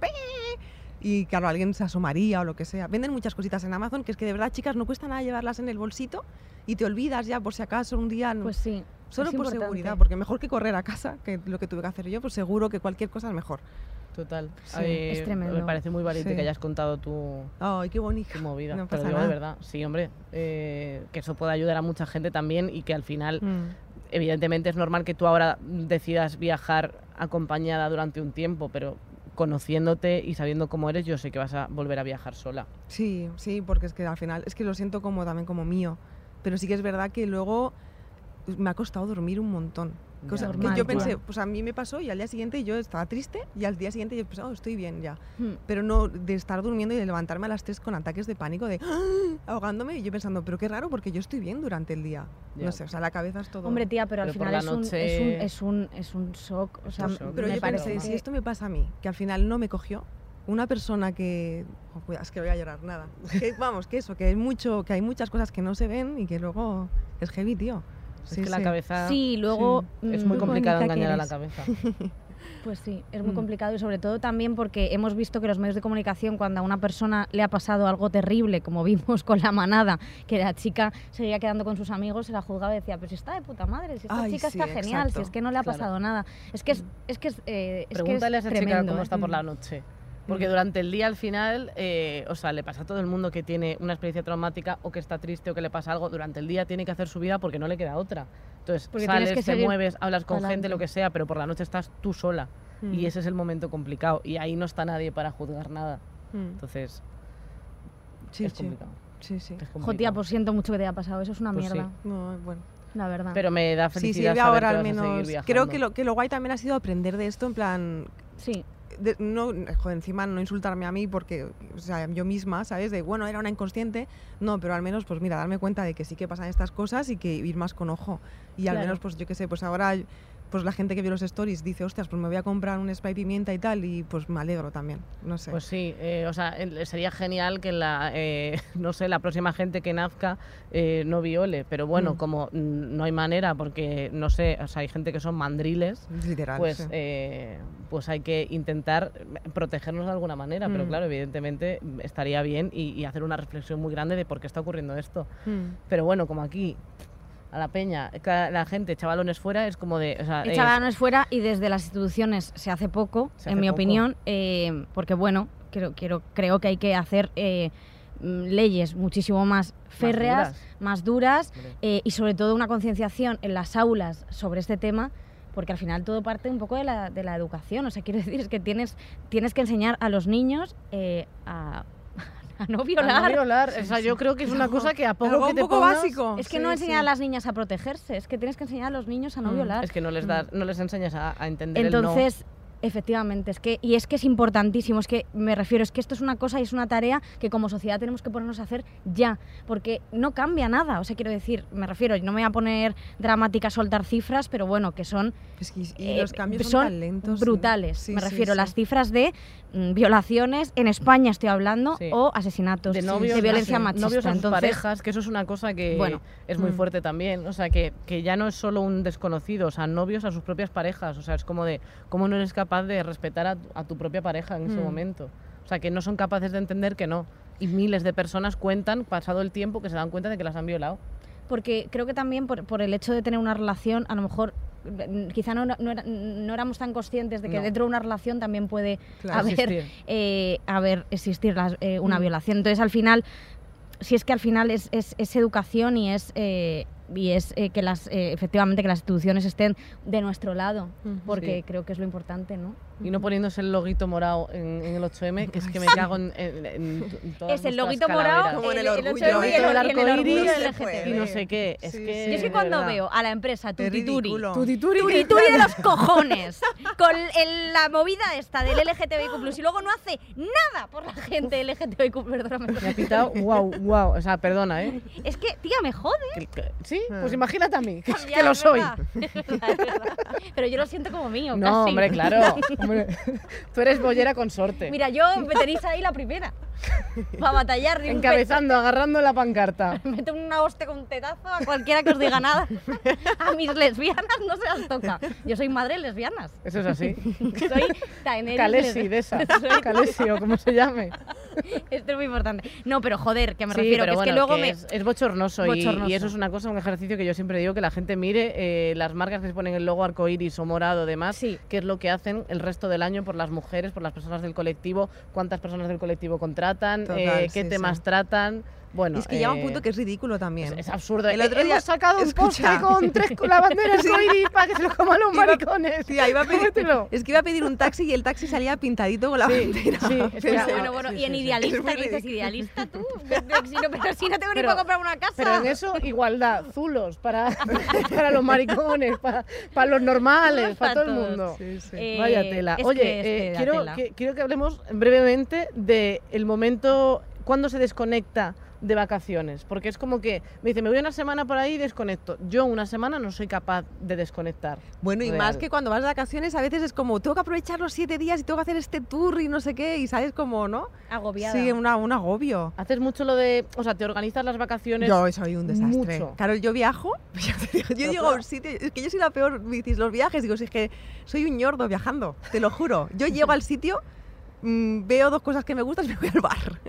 Y claro, alguien se asomaría o lo que sea. Venden muchas cositas en Amazon que es que de verdad, chicas, no cuesta nada llevarlas en el bolsito y te olvidas ya por si acaso un día. no- Pues sí. solo es por importante. seguridad, porque mejor que correr a casa, que lo que tuve que hacer yo, pues seguro que cualquier cosa es mejor. Total. Sí, Eh, es tremendo. Me parece muy valiente Sí. que hayas contado tu, Ay, qué bonita. tu movida. No digo de nada. verdad, sí, hombre, eh, que eso puede ayudar a mucha gente también y que al final, Mm. Evidentemente es normal que tú ahora decidas viajar acompañada durante un tiempo, pero conociéndote y sabiendo cómo eres, yo sé que vas a volver a viajar sola. Sí, sí, porque es que al final es que lo siento como también como mío. Pero sí que es verdad que luego me ha costado dormir un montón. Cosa Ya. que Normal, yo pensé, pues a mí me pasó y al día siguiente yo estaba triste y al día siguiente yo pensaba, oh, estoy bien ya. Hmm. Pero no de estar durmiendo y de levantarme a las 3 con ataques de pánico, de ¡ah! ahogándome y yo pensando, pero qué raro porque yo estoy bien durante el día. Ya. No sé, o sea, la cabeza es todo. Hombre, tía, pero, al Pero por final es, un, noche- es, un, es, un, es un shock. O sea, un shock. pero me yo parece pensé, si esto me pasa a mí, que al final no me cogió, una persona que. oh, cuidado, es que voy a llorar, nada. Que, vamos, que eso, que hay, mucho, que hay muchas cosas que no se ven y que luego es heavy, tío. Es que la cabeza Sí, luego... es mm, muy complicado engañar a la cabeza. Pues sí, es muy Mm. complicado y sobre todo también porque hemos visto que los medios de comunicación, cuando a una persona le ha pasado algo terrible, como vimos con la manada, que la chica seguía quedando con sus amigos, se la juzgaba y decía, pero si está de puta madre, si esta Ay, chica sí, está genial, si es que no le ha Claro. pasado nada. Es que es, es que es, eh, es que es Pregúntale a esa chica cómo ¿eh? está por la Mm. noche. Porque Mm. durante el día al final, eh, o sea, le pasa a todo el mundo que tiene una experiencia traumática o que está triste o que le pasa algo, durante el día tiene que hacer su vida porque no le queda otra. Entonces, Porque sales, que te mueves, hablas con adelante. gente, lo que sea, pero por la noche estás tú sola. Mm. Y ese es el momento complicado. Y ahí no está nadie para juzgar nada. Mm. Entonces, Sí, es sí, complicado. sí, sí. es Jo, tía, complicado. pues siento mucho que te haya pasado, eso es una Pues sí. mierda, No, bueno. la verdad. Pero me da Sí, felicidad sirve saber ahora que al vas a seguir menos. viajando. Creo que lo, que lo guay también ha sido aprender de esto, en plan, sí, de- no, joder, encima no insultarme a mí porque, o sea, yo misma, ¿sabes? De, bueno, era una inconsciente. No, pero al menos, pues mira, darme cuenta de que sí que pasan estas cosas y que ir más con ojo. Y al Claro. menos, pues yo qué sé, pues ahora, pues la gente que ve los stories dice, hostias, pues me voy a comprar un spray pimienta y tal, y pues me alegro también, no sé. Pues sí, eh, o sea, sería genial que la, eh, no sé, la próxima gente que nazca eh, no viole, pero bueno, Mm. como no hay manera, porque no sé, o sea, hay gente que son mandriles, Literal. pues, sí. pues hay que intentar protegernos de alguna manera, pero Mm. claro, evidentemente estaría bien y, y hacer una reflexión muy grande de por qué está ocurriendo esto. Mm. Pero bueno, como aquí a la peña, la gente echa balones fuera, es como de... O sea, Echa es- balones fuera y desde las instituciones se hace poco, Se en mi poco. opinión, eh, porque bueno, creo, quiero, creo que hay que hacer eh, mm, leyes muchísimo más férreas, duras. más duras, eh, y sobre todo una concienciación en las aulas sobre este tema. Porque al final todo parte un poco de la, de la educación. O sea, quiero decir, es que tienes, tienes que enseñar a los niños eh, a, a no A violar. no violar, o sea, yo creo que es una cosa que a poco algo que un te poco pongas- básico. Es que Sí, no enseñar a las niñas a protegerse, es que tienes que enseñar a los niños a no Mm, violar. Es que no les das, no les enseñas a, a entender el no. Efectivamente, es que, y es que es importantísimo, es que me refiero, es que esto es una cosa y es una tarea que como sociedad tenemos que ponernos a hacer ya, porque no cambia nada, o sea, quiero decir, me refiero, no me voy a poner dramática a soltar cifras, pero bueno, que son, Es que, y eh, los cambios son, tan lentos. brutales, Sí, me sí, refiero, sí. las cifras de mm, violaciones, en España estoy hablando, o asesinatos, de novios, de violencia machista. novios a sus Entonces, parejas, que eso es una cosa que Bueno. es muy Mm. fuerte también, o sea, que, que ya no es solo un desconocido, o sea, novios a sus propias parejas, o sea, es como de, ¿cómo no eres capaz de respetar a, tu- a tu propia pareja en ese Mm. momento? O sea, que no son capaces de entender que no. Y miles de personas cuentan, pasado el tiempo, que se dan cuenta de que las han violado. porque creo que también por, por el hecho de tener una relación, a lo mejor quizá no, no, era- no éramos tan conscientes de que No. dentro de una relación también puede Claro. haber, Existir. eh, haber existir las- eh, una Mm. violación. Entonces, al final, si es que al final es, es- es educación y es eh, y es eh, que las, eh, efectivamente que las instituciones estén de nuestro lado, porque Sí. creo que es lo importante, ¿no? Y no poniéndose el loguito morado en, en el 8M, que es que me cago en, en- en todas Es el loguito morado. Como en el el orgullo, 8M y ¿eh? el, el arco iris y no sé qué. Es Sí, que, sí. Yo es de que cuando verdad. veo a la empresa Es Tutituri. Tutituri, Tutituri de los cojones, con el- la movida esta del LGTBIQ+, y luego no hace nada por la gente LGTBIQ+, perdóname. Me ha pitado, wow, wow. O sea, perdona, ¿eh? Es que, tía, me jode. Sí, Ah. pues imagínate a mí, que, Ya, que lo soy. verdad. Es verdad, es verdad. Pero yo lo siento como mío, No, casi. hombre, claro. hombre. Tú eres bollera consorte. Mira, yo me tenéis ahí la primera. Para batallar. de un Encabezando, agarrando la pancarta. Meto una hostia con un tetazo a cualquiera que os diga nada. A mis lesbianas no se las toca. Yo soy madre de lesbianas. Eso es así. Soy Daenerys Calesi, de esa. Calesi, o como se llame. Esto es muy importante. No, pero joder, que me sí, refiero, pero que bueno, es que luego que me... es, es bochornoso, y- eso es una cosa, un ejercicio que yo siempre digo que la gente mire eh, las marcas que se ponen el logo arcoíris o morado, demás, Sí. qué es lo que hacen el resto del año por las mujeres, por las personas del colectivo, cuántas personas del colectivo contratan, Total, eh, qué sí, temas tratan. Bueno, Y es que llega un eh, punto que es ridículo también. es, es absurdo. El Eh, otro día- Hemos sacado un postre escucha. con tres con la bandera arcoíris para que se lo coman los Iba- maricones. Tía, iba a pedir- Cómetelo. es que iba a pedir un taxi y el taxi salía pintadito con la Sí, bandera. sí, Pero bueno, bueno, sí, y en sí, sí. idealista, ¿qué dices? ¿Idealista tú? Pero si no, pero si no tengo ni para comprar una casa. Pero en eso, igualdad, zulos para, para los maricones, para, para los normales, para todo el mundo. Sí, sí. Eh, Vaya tela. Oye, que eh, quiero, tela. que, quiero que hablemos brevemente del el momento cuando se desconecta de vacaciones. Porque es como que me dice, me voy una semana por ahí y desconecto. Yo una semana no soy capaz de desconectar. Bueno, y Real. más que cuando vas de vacaciones, a veces es como, tengo que aprovechar los siete días y tengo que hacer este tour y no sé qué, y sabes como, ¿no? Agobiada. Sí, una, un agobio. Haces mucho lo de, o sea, te organizas las vacaciones. Yo soy un desastre. mucho. Claro, yo viajo, digo, yo llego a un sitio, es que yo soy la peor, me dices, los viajes, digo, si es que soy un ñordo viajando, te lo juro. Yo llego al sitio, mm, veo dos cosas que me gustan y me voy al bar.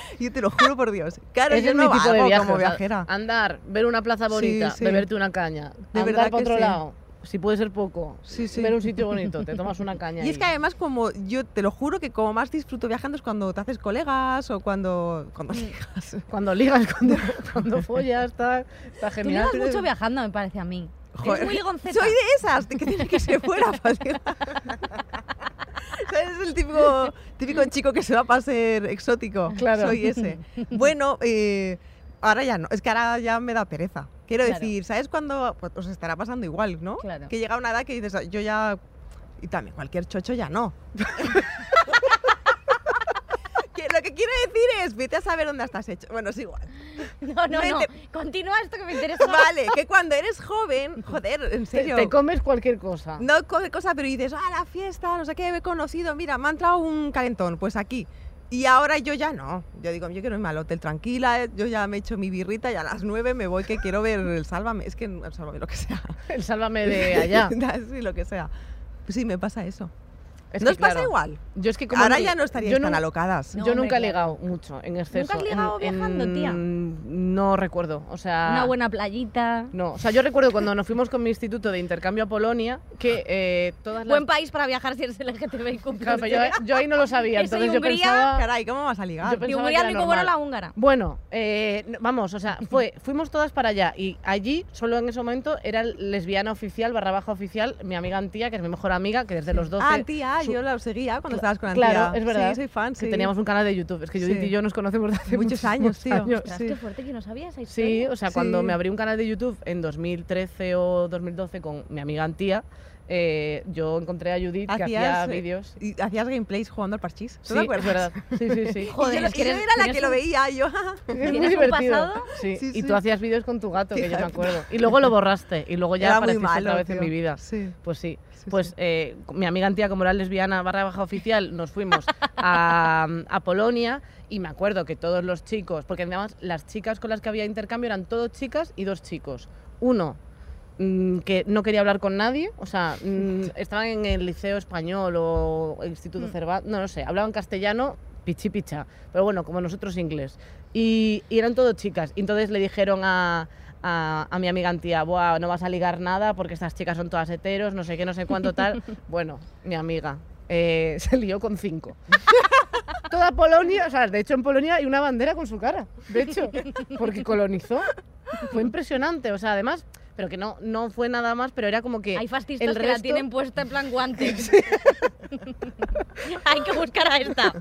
Yo te lo juro por Dios. Claro, Ese yo es no mi tipo de viaje. como o sea, viajera. andar, ver una plaza Sí, bonita, sí. beberte una caña, De andar verdad para que otro sí. lado, si puede ser poco, Sí, sí. ver un sitio bonito, te tomas una caña. Y es que además como yo te lo juro que como más disfruto viajando es cuando te haces colegas o cuando cuando Mm. ligas. Cuando ligas, cuando, cuando follas, está, está Tú genial. ligas mucho viajando, me parece a mí. Joder, ligonceta. Soy de esas, de que tiene que ser fuera. ¿Sabes? Es el típico, típico chico que se va para ser exótico. Claro. Soy ese. Bueno, eh, ahora ya no. Es que ahora ya me da pereza. Quiero Claro. decir, ¿sabes cuándo? Pues os estará pasando igual, ¿no? Claro. Que llega una edad que dices, yo ya... Y también cualquier chocho ya no. que quiero decir es, vete a saber dónde estás hecho. Bueno, es igual. No, no, no. Continúa esto que me interesa. Vale, que cuando eres joven, joder, en Te, serio. te comes cualquier cosa. No coge cosa, pero dices, ah, la fiesta, no sé qué, he conocido, mira, me ha entrado un calentón, pues aquí. Y ahora yo ya no. Yo digo, yo quiero irme al hotel tranquila, yo ya me he hecho mi birrita y a las nueve me voy que quiero ver el Sálvame. Es que el Sálvame, lo que sea. El sálvame de allá. sí, lo que sea. Pues sí, me pasa eso. Es ¿No que, os pasa claro, igual? Yo es que como Ahora no- ya no estaríais yo tan alocadas. No, yo hombre, nunca he claro. ligado mucho en exceso. has ligado En- viajando, tía? No recuerdo. O sea. Una buena playita. No, o sea, yo recuerdo cuando nos fuimos con mi instituto de intercambio a Polonia que eh, todas las. Buen país para viajar si eres LGTBIQ+. Claro, pero yo, yo ahí no lo sabía, entonces yo Hungría, pensaba. Caray, ¿cómo vas a ligar? Yo Y Hungría que es era muy buena la húngara. Bueno, eh, vamos, o sea, fue, fuimos todas para allá y allí, solo en ese momento, era lesbiana oficial, barra baja oficial, mi amiga Antía, que es mi mejor amiga, que desde los 12... Ah, tía, su- yo la seguía cuando estabas con Claro, Antía. es verdad. Sí, soy fan, que sí. teníamos un canal de YouTube. Es que Judith Sí. y yo nos conocemos desde hace Muchos años, tío. Ostras, Sí. qué fuerte que no sabía esa Sí, historia. o sea, cuando Sí. me abrí un canal de YouTube en 2013 o 2012 con mi amiga Antía, eh, yo encontré a Judith que hacía eh, vídeos. Y hacías gameplays jugando al parchís. ¿Tú Sí, te es acuerdas? verdad. Sí, sí, sí. Joder, yo, es que y yo eres- era la que lo veía, yo. Es muy ¿Tienes un divertido. pasado? Sí, Sí, y tú hacías vídeos con tu gato, que yo me acuerdo. Y luego lo borraste, y luego ya Era muy apareciste malo, otra vez en tío. mi vida. Sí. Pues sí. Pues sí. eh, mi amiga Antía, como era lesbiana barra baja oficial, nos fuimos a, a Polonia y me acuerdo que todos los chicos, porque además las chicas con las que había intercambio eran todos chicas y dos chicos. Uno que no quería hablar con nadie, o sea, mm, estaban en el liceo español o el Instituto Mm. Cervantes, no lo sé, hablaban castellano pichi picha, pero bueno, como nosotros inglés. Y, y eran todos chicas. Y entonces le dijeron a, a, a mi amiga Antía, Buah, no vas a ligar nada porque estas chicas son todas heteros, no sé qué, no sé cuánto tal. bueno, mi amiga eh, se lió con cinco. Toda Polonia, o sea, de hecho en Polonia hay una bandera con su cara, de hecho, porque colonizó. fue impresionante. O sea, además, pero que no, no fue nada más, pero era como que. Hay fascistas el que la tienen puesta en plan guantes. Hay que buscar a esta.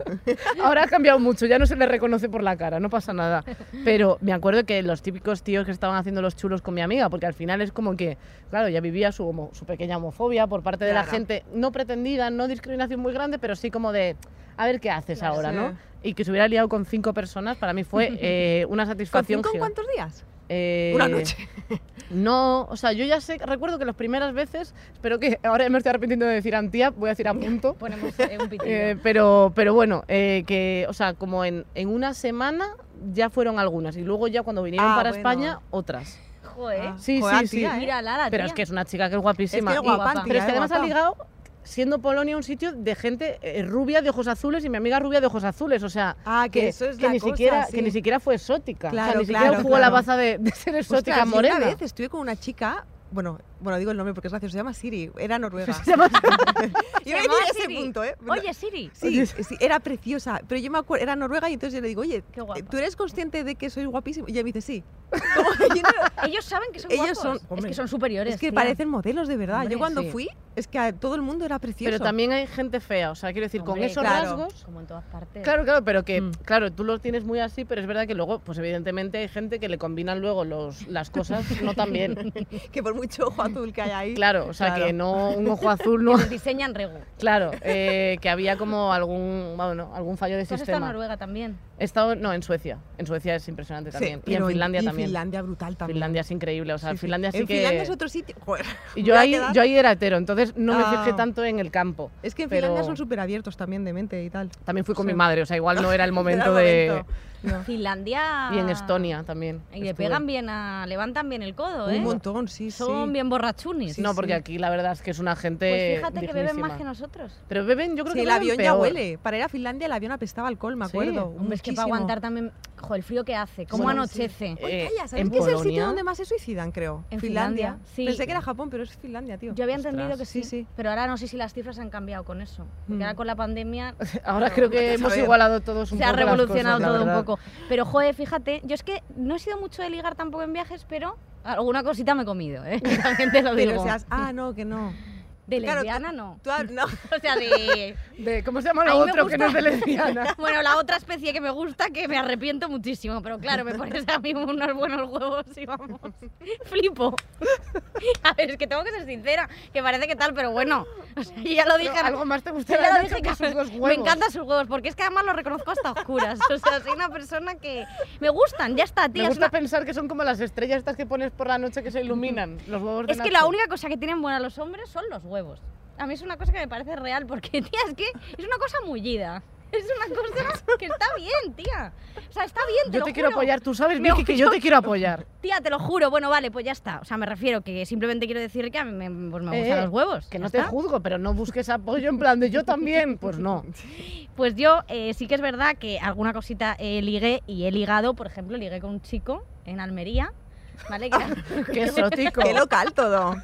Ahora ha cambiado mucho, ya no se le reconoce por la cara, no pasa nada. Pero me acuerdo que los típicos tíos que estaban haciendo los chulos con mi amiga, porque al final es como que, claro, ya vivía su, homo- su pequeña homofobia por parte de la gente, no pretendida, no discriminación muy grande, pero sí como de, a ver qué haces Claro, ahora, sí. ¿no? Y que se hubiera liado con cinco personas, para mí fue eh, una ¿Con satisfacción. cinco en gigante. cuántos días? Eh, Una noche. No, o sea, yo ya sé, recuerdo que las primeras veces, espero que ahora me estoy arrepintiendo de decir antía, voy a decir a punto. Ponemos eh, un. Eh, pero, pero bueno, eh, que, o sea, como en, en una semana ya fueron algunas y luego ya cuando vinieron Ah, para bueno. España, otras. Joder. Sí, joder, sí, sí. tía. Mira, Lara, Pero es que es una chica que es guapísima. Es que es Y- guapa, guapa. pero es que además ha guapa. ligado siendo Polonia un sitio de gente eh, rubia de ojos azules y mi amiga rubia de ojos azules, o sea, Ah, que eso es que ni cosa, siquiera sí. que ni siquiera fue exótica, o sea, Claro, ni siquiera claro, jugó la claro. baza de, de ser exótica Ostras, yo morena. Una vez estuve con una chica, bueno, bueno, digo el nombre porque es gracioso, se llama Siri, era noruega. Se llama- Yo ese Siri. punto, ¿eh? Oye, Siri. Sí, sí, era preciosa, pero yo me acuerdo, era noruega y entonces yo le digo, oye. ¿tú eres consciente de que soy guapísimo? Y ella me dice, sí. No- Ellos saben que son Ellos guapos. son- es que son superiores. es que tía. parecen modelos de verdad. Hombre, yo cuando sí. fui, es que a- todo el mundo era precioso. pero también hay gente fea, o sea, quiero decir, con esos claro. rasgos Como en todas partes. Claro, claro, pero que, Mm. claro, tú lo tienes muy así, pero es verdad que luego, pues evidentemente hay gente que le combinan luego los, las cosas no tan bien. que por mucho ojo azul que hay ahí. Claro, o sea, Claro. que no un ojo azul, no. Les diseñan rego. Claro, eh, que había como algún, bueno, algún fallo de ¿Tú has estado en sistema. Noruega también? He estado, no, en Suecia. En Suecia es impresionante Sí, también. y en Finlandia y también. Finlandia brutal también. Finlandia es increíble, o sea, Sí, sí. Finlandia sí en que... Finlandia es otro sitio. Joder, yo ahí, yo ahí era hetero, entonces no me Ah. fijé tanto en el campo. Es que en pero- Finlandia son súper abiertos también de mente y tal. También fui con Sí. mi madre, o sea, igual no era el momento Era el de... No. Finlandia. Y en Estonia también. Y le pegan bien a. levantan bien el codo, ¿eh? Un montón, sí, Son sí. bien borrachunis. Sí, no, porque sí. aquí la verdad es que es una gente. Pues fíjate que beben más que nosotros. Pero beben, yo creo Sí, que el avión ya huele. Para ir a Finlandia el avión apestaba alcohol, me Sí. acuerdo. Hombre, es que para aguantar también. Jo, el frío que hace, cómo Bueno, anochece. Eh, Oye, calla, ¿sabes en que es el sitio donde más se suicidan, creo? En Finlandia, sí. Pensé que era Japón, pero es Finlandia, tío. Yo había Ostras. entendido que sí, Sí, pero ahora no sé si las cifras han cambiado con eso. Porque Mm. ahora con la pandemia Ahora creo que hemos igualado todos un se ha poco revolucionado todo un verdad. Poco. Pero, joder, fíjate, yo es que no he sido mucho de ligar tampoco en viajes, pero alguna cosita me he comido, ¿eh? También te lo Pero digo. seas, ah, no, que no. De claro, tú- lesbiana no. Tú no. O sea, de... De, ¿Cómo se llama lo otro que no es de gusta- lesbiana? Bueno, la otra especie que me gusta, que me arrepiento muchísimo, pero claro, me pones a mí unos buenos huevos y vamos, flipo. A ver, es que tengo que ser sincera, que parece que tal, pero bueno, o sea, ya lo dije. Pero algo más te gusta ya lo dije que sus dos me huevos. encantan sus huevos, porque es que además los reconozco hasta oscuras. O sea, soy una persona que me gustan, ya está, tía. Me es gusta una- pensar que son como las estrellas estas que pones por la noche que se iluminan, los huevos de Es que Nacho. la única cosa que tienen buena los hombres son los huevos. A mí es una cosa que me parece real, porque, tía, es que es una cosa mullida. Es una cosa que está bien, tía. O sea, está bien, te Yo lo te quiero apoyar, tú sabes, Me- que yo te quiero apoyar. Tía, te lo juro. Bueno, vale, pues ya está. O sea, me refiero que simplemente quiero decir que a mí me, pues me Eh, gustan los huevos. Que ya no te está. juzgo, pero no busques apoyo en plan de yo también. Pues no. Pues yo eh, sí que es verdad que alguna cosita eh, ligué y he ligado, por ejemplo, ligué con un chico en Almería, ¿vale? Que era- Qué exótico. Qué local todo.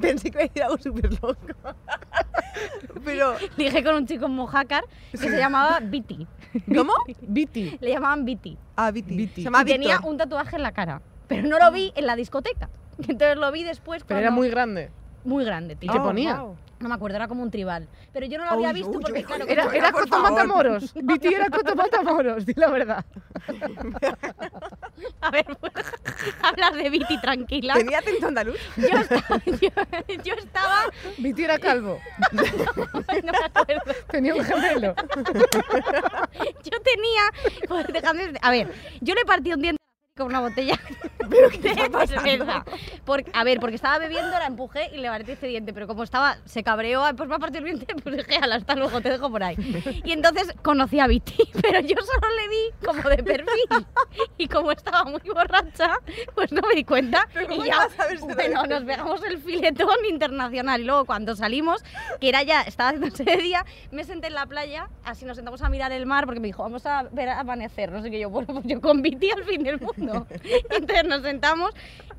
Pensé que iba a decir algo súper loco. Pero, ligué con un chico en Mojácar que se llamaba Viti. ¿cómo? Viti. Le llamaban Viti. Ah, Viti. Viti. Se llama y tenía un tatuaje en la cara. Pero no lo vi en la discoteca. Entonces lo vi después Pero era muy grande. muy grande, tío. ¿Y qué Oh, ponía? No me acuerdo, era como un tribal. Pero yo no lo había Uy, visto uy, porque, uy, claro. Era, era por Coto favor. Matamoros. Viti era Coto Matamoros, di la verdad. A ver, pues, hablas de Viti tranquila. ¿Tenía acento andaluz? Yo estaba, yo, yo estaba, Viti era calvo. no me acuerdo. Tenía un gemelo. Yo tenía, pues, dejadme- a ver, yo le partí un diente con una botella de cerveza. Porque, a ver, porque estaba bebiendo, la empujé y le partí ese diente, pero como estaba, se cabreó, "Ay, pues me ha partido el diente, pues dije, "Hala, hasta luego, te dejo por ahí. Y entonces conocí a Viti, pero yo solo le vi como de perfil. Y como estaba muy borracha, pues no me di cuenta. ¿Pero cómo Y ya, bueno, nos pegamos el filetón internacional. Y luego cuando salimos, que era ya, estaba haciéndose de día, me senté en la playa, así nos sentamos a mirar el mar, porque me dijo, vamos a ver amanecer, no sé qué yo, bueno, pues yo con Viti al fin del mundo. Entonces nos sentamos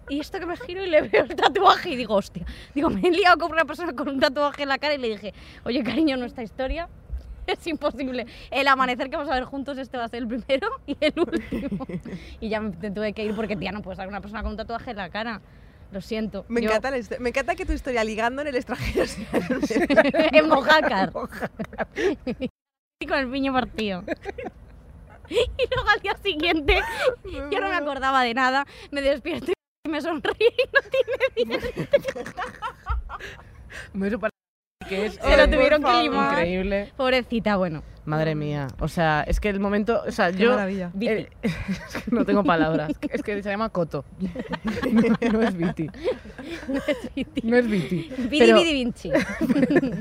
y esto que me giro y le veo el tatuaje y digo, hostia, digo, me he liado con una persona con un tatuaje en la cara y le dije, oye cariño, nuestra historia es imposible. El amanecer que vamos a ver juntos, este va a ser el primero y el último. y ya me tuve que ir porque, tía, no puedes ser una persona con un tatuaje en la cara. Lo siento. Me Yo- encanta, la me encanta que tu historia ligando en el extranjero sea en Mojácar. y con el piño partido. y luego al día siguiente, yo no me acordaba de nada, me despierto y me sonríe y no tiene dientes. Que es Se lo tuvieron que limar. increíble. Pobrecita, bueno. Madre mía. O sea, es que el momento. O sea, Qué yo. maravilla. es que no tengo palabras. Es que se llama Coto. No, no es Viti. No es Viti. Vidi Pero, Vidi Vinci.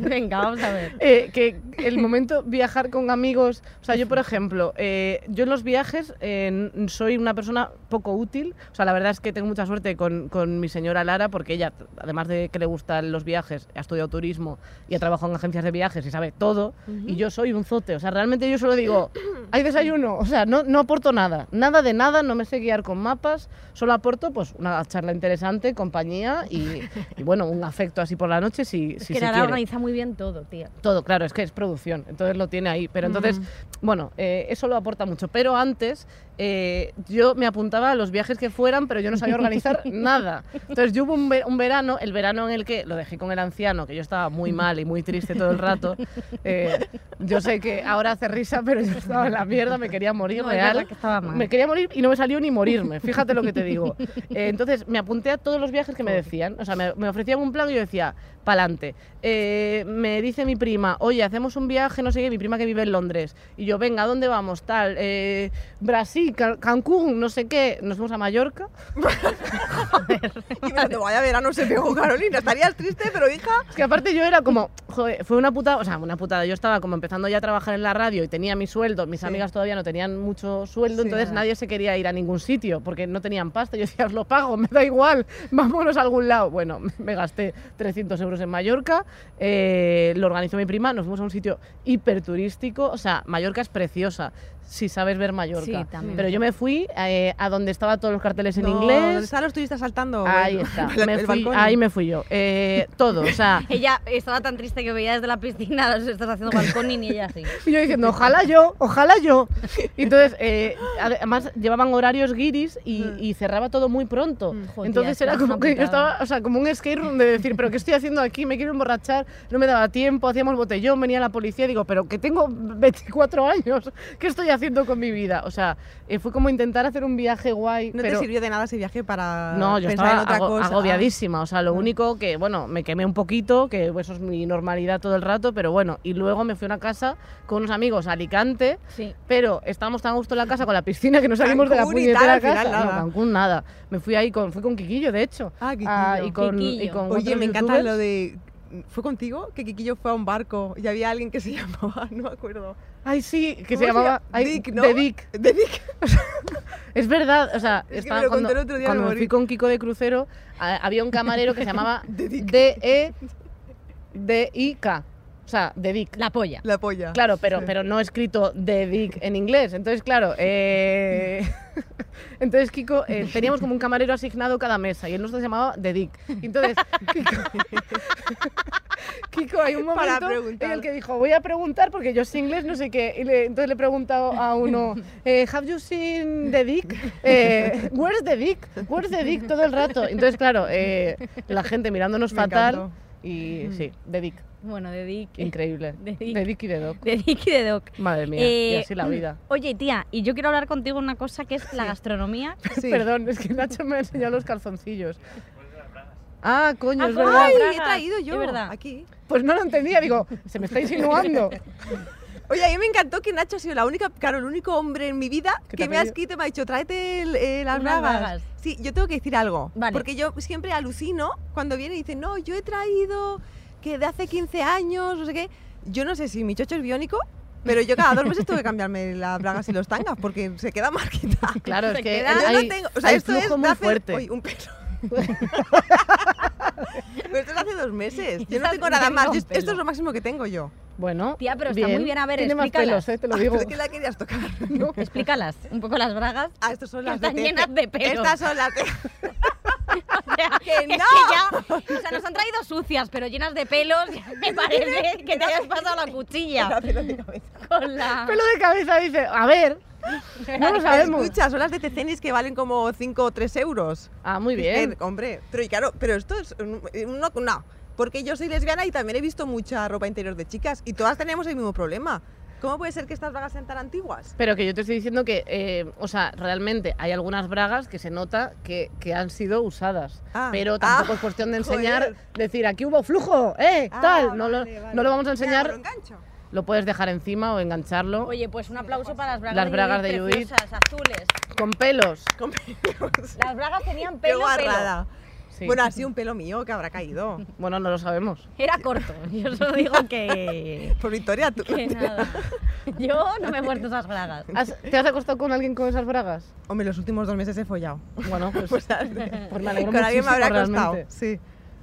Venga, vamos a ver. eh, que el momento viajar con amigos. O sea, yo, por ejemplo, eh, yo en los viajes eh, n- soy una persona poco útil. O sea, la verdad es que tengo mucha suerte con, con mi señora Lara, porque ella, además de que le gustan los viajes, ha estudiado turismo y ha trabajado en agencias de viajes y sabe todo. Y yo soy un zote. O sea, realmente yo solo digo, hay desayuno. O sea, no, no aporto nada. Nada de nada, no me sé guiar con mapas. Solo aporto pues una charla interesante, compañía y, y, bueno, un afecto así por la noche si, Es si que se quiere. organiza muy bien todo, tía. Todo, claro, es que es producción, entonces lo tiene ahí. Pero entonces, bueno, eh, eso lo aporta mucho. Pero antes eh, yo me apuntaba a los viajes que fueran, pero yo no sabía organizar nada. Entonces yo hubo un, ve- un verano, el verano en el que lo dejé con el anciano, que yo estaba muy mal y muy triste todo el rato. Eh, yo sé que ahora hace risa, pero yo estaba en la mierda, me quería morir No, real. verdad que estaba mal. Me quería morir y no me salió ni morirme, fíjate lo que te digo. Eh, entonces me apunté a todos los viajes que me decían, o sea, me, me ofrecían un plan y yo decía, pa'lante. Eh, me dice mi prima, oye, hacemos un viaje, no sé qué, mi prima que vive en Londres. Y yo, venga, ¿a dónde vamos? Tal, eh, Brasil, Ca- Cancún, no sé qué. Nos fuimos a Mallorca. Y cuando vaya verano se pegó Carolina. Estarías triste, pero hija. Es que aparte yo era como, joder, fue una putada, o sea, una putada. Yo estaba como empezando ya a trabajar en la radio y tenía mi sueldo, mis Sí. amigas todavía no tenían mucho sueldo, Sí, entonces nada. nadie se quería ir a ningún sitio porque no tenían pasta. Yo decía, os lo pago, me da igual, vámonos a algún lado. Bueno, me gasté 300 euros en Mallorca, eh, lo organizó mi prima, nos fuimos a un sitio hiperturístico, o sea, Mallorca es preciosa. Si sabes ver Mallorca. Sí, también. Pero yo me fui eh, a donde estaban todos los carteles en No, inglés. ¿Dónde están los turistas saltando? Ahí Bueno, está. Me fui- ahí me fui yo. Eh, todo, o sea, Ella estaba tan triste que veía desde la piscina, los estás haciendo balcón y ni ella así. Y yo diciendo, ojalá yo, ojalá yo. Y entonces, eh, ade- además llevaban horarios guiris y, y cerraba todo muy pronto. Mm, joder, entonces era como que yo estaba, o sea, como un skate room de decir, pero ¿qué estoy haciendo aquí? Me quiero emborrachar, no me daba tiempo, hacíamos botellón, venía la policía, digo, pero que tengo 24 años, ¿qué estoy haciendo con mi vida? O sea, eh, fue como intentar hacer un viaje guay, ¿No pero... te sirvió de nada ese viaje para No, yo pensar estaba en otra ago- cosa? agobiadísima. O sea, lo único que, bueno, me quemé un poquito, que eso es mi normalidad todo el rato, pero bueno. Y luego me fui a una casa con unos amigos a Alicante, Sí. pero estábamos tan a gusto en la casa con la piscina que no salimos de la y puñetera al final casa. No, nada. Cancún nada. Me fui ahí con, fui con Quiquillo, de hecho. Ah, Quiquillo. Ah, y con, y Quiquillo. con Oye, me encanta youtubers. lo de... ¿Fue contigo? Que Kikillo fue a un barco y había alguien que se llamaba... No me acuerdo. Ay, sí, que se ¿Cómo se llamaba... ay, Dick, ¿no? De Dick. De Dick. Es verdad, o sea, Es que estaba me lo cuando, el otro día, cuando me fui con Kiko de crucero, a- había un camarero que se llamaba De Dick. D-E... D-I-K. O sea, de Dick. La polla. La polla. Claro, pero, Sí. pero no escrito de Dick en inglés. Entonces, claro, eh, entonces Kiko, eh, teníamos como un camarero asignado cada mesa y él nos llamaba de Dick. Y Entonces, Kiko, Kiko, hay un momento en el que dijo, voy a preguntar porque yo sé inglés, no sé qué. Y le- entonces le he preguntado a uno, eh, ¿Have you seen the Dick? Eh, ¿Where's the Dick? ¿Where's the Dick? Todo el rato. Entonces, claro, eh, la gente mirándonos Me fatal. encantó. Y sí, de Dick. Bueno, de Dick. Increíble. De Dick. De Dick y de Doc. De Dick y de Doc. Madre mía, y Eh, así la vida. Oye, tía, y yo quiero hablar contigo una cosa que es la gastronomía. Sí. Perdón, es que Nacho me ha enseñado los calzoncillos. Ah, coño, Ah, es verdad. ¡Ay, he traído yo! verdad. Aquí. Pues no lo entendía, digo, se me está insinuando. Oye, a mí me encantó que Nacho ha sido la única, claro, el único hombre en mi vida ¿Qué te que me ha escrito y me ha dicho, tráete el- eh, las bragas. Sí, yo tengo que decir algo. Vale. Porque yo siempre alucino cuando viene y dice, no, yo he traído que de hace 15 años, no sé qué. Yo no sé si mi chocho es biónico, pero yo cada dos meses tengo que cambiarme las bragas y los tangas porque se queda marquita. Claro, es que queda- Yo hay, no tengo, o sea, hay esto flujo es de muy hace- fuerte. Uy, un pelo. Pero esto es de hace dos meses. Yo no tengo nada más. Yo- esto es lo máximo que tengo yo. Bueno, Tía, pero está muy bien, a ver, Tiene más explícalas. pelos, eh, te lo digo. ¿Por qué la querías tocar? Explícalas un poco las bragas. Ah, estas son Que las de están tete. llenas de pelo. Estas son las de... O sea, ¡Que no! ya, o sea, nos han traído sucias, pero llenas de pelos. Me parece que te hayas pasado la cuchilla Pelo de cabeza. con la. Pelo de cabeza dice, a ver, no lo sabemos. Escucha, son las de Tecenis que valen como 5 o 3 euros. Ah, muy Es bien. que, hombre, pero y claro, pero esto es no, no, porque yo soy lesbiana y también he visto mucha ropa interior de chicas y todas tenemos el mismo problema. ¿Cómo puede ser que estas bragas sean tan antiguas? Pero que yo te estoy diciendo que, eh, o sea, realmente hay algunas bragas que se nota que, que han sido usadas. Ah. Pero tampoco Ah, es cuestión de joder. enseñar, decir aquí hubo flujo, ¿eh? Ah, tal. No, lo, vale, no lo vamos a enseñar, lo engancho. lo puedes dejar encima o engancharlo Oye, pues un aplauso para las bragas, Las bragas de Judith. azules. con pelos. Con pelos. Las bragas tenían Qué pelo, guarrada. Sí. Bueno, ha sido un pelo mío que habrá caído. Bueno, no lo sabemos. Era corto. Yo solo digo que. Por Victoria, tú. que nada. Yo no me he puesto esas bragas. ¿Has- ¿Te has acostado con alguien con esas bragas? Hombre, los últimos dos meses he follado. Bueno, pues, Pues, pues me alegro con alguien me habrá acostado. realmente. Sí.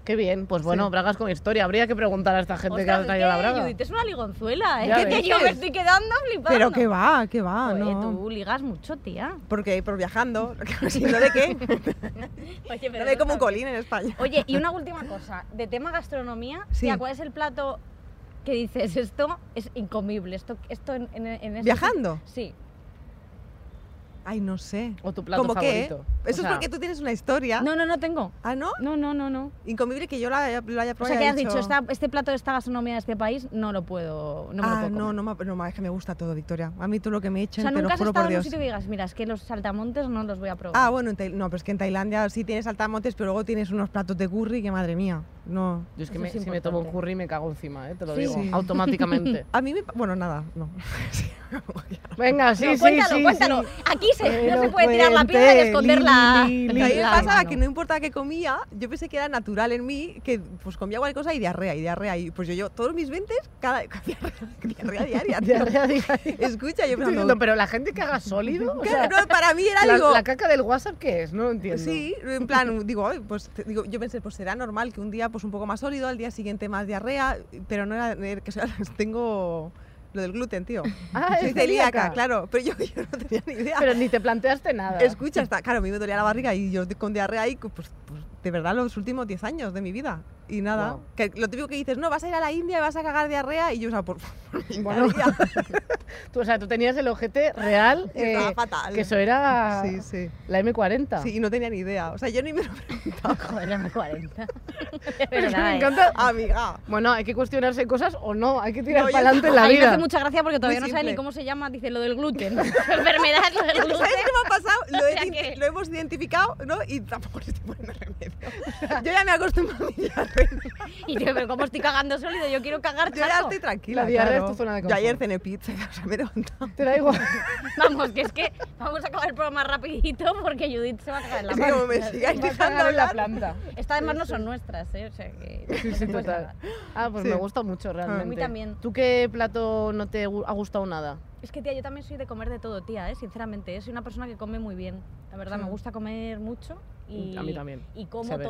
Qué bien, pues bueno, Sí. bragas con historia. Habría que preguntar a esta gente que Ostras, ha es traído la que braga. Judith es una ligonzuela, ¿eh? Que yo me estoy quedando flipando. Pero que va, que va, Oye, no. tú ligas mucho, tía. Porque por viajando, no de qué, Oye, no de como un colín en España. Oye, y una última cosa. De tema gastronomía, Sí. tía, ¿cuál es el plato que dices esto es incomible? Esto, esto en, en, en este- ¿Viajando? Sí. Ay, no sé. O tu plato ¿Cómo qué? favorito. Eso O es sea, porque tú tienes una historia. No, no, no tengo. Ah, ¿no? No, no, no, no. Incomible que yo lo haya, lo haya O probado. sea, que has dicho, esta- este plato de esta gastronomía de este país no lo puedo, no me lo ah, puedo no, comer. no, no, ma, es que me gusta todo, Victoria. A mí tú lo que me O echen, sea, te nunca lo has juro estado por en un Dios. sitio que digas, mira, es que los saltamontes no los voy a probar. Ah, bueno, no, pero es que en Tailandia sí tienes saltamontes, pero luego tienes unos platos de curry que madre mía. No. Yo es que me- es si me tomo un curry me cago encima, ¿eh? te lo Sí. digo, Sí. automáticamente. A mí me. Bueno, nada, no. Venga, sí, No, sí, cuéntalo, sí, cuéntalo. Aquí se, no se puede tirar la piedra y cuente, esconder li, la, li, li, a mí me pasaba que no importaba que comía, yo pensé que era natural en mí, que pues comía cualquier cosa y diarrea, y diarrea. Y pues yo, yo todos mis 20, cada diarrea, diaria. Diarrea, diga- Escucha, yo pensando, diciendo, pero la gente que haga sólido, o sea, Claro, no, para mí era, la, digo, la caca del WhatsApp, ¿qué es? No lo entiendo. Sí, en plan, digo, "Ay, pues digo, yo pensé, pues será normal que un día pues un poco más sólido, al día siguiente más diarrea, pero no era, que o sea, tengo lo del gluten, tío. Ah, Soy celíaca, claro, pero yo, yo no tenía ni idea. Pero ni te planteaste nada. Escucha, está, claro, a mí me dolía la barriga y yo con diarrea ahí, pues, pues de verdad los últimos 10 años de mi vida. Y nada, Guau. que lo típico que dices, no, vas a ir a la India y vas a cagar diarrea y yo, o sea, por, mi Bueno, vida. Tú, o sea, tú tenías el ojete real, estaba eh, fatal. que eso era Sí, sí. la M40. Sí, y no tenía ni idea. O sea, yo ni me lo preguntaba. Joder, M40. De Pero es que me ¿eh? encanta. Amiga. Bueno, hay que cuestionarse cosas o no, hay que tirar No, para adelante en la A mí me vida. hace mucha gracia porque todavía no sabe ni cómo se llama, dice lo del gluten. Enfermedad lo del gluten. ¿Sabes qué me ha pasado? Lo, he O sea que- lo hemos identificado, ¿no? Y tampoco le estoy poniendo remedio. Yo ya me acostumbro a mi diarrea. Y yo, pero como estoy cagando sólido, yo quiero cagar Yo ya estoy tranquila. La diarrea es claro. tu zona de Yo ayer confort. cené pizza, o sea, me he levantado. Te da igual. Vamos, que es que vamos a acabar el programa rapidito porque Judith se va a cagar en la Es que mano. como me sigáis dejando en la hablar. planta. Estas además no son nuestras, ¿eh? O sea que... Sí, total. Ah, pues Sí. me gusta mucho realmente. A mí también. ¿Tú qué plato no te ha gustado nada? Es que, tía, yo también soy de comer de todo, tía, ¿eh? Sinceramente, ¿eh? soy una persona que come muy bien. La verdad, me gusta comer mucho y... A mí también, Y como ve.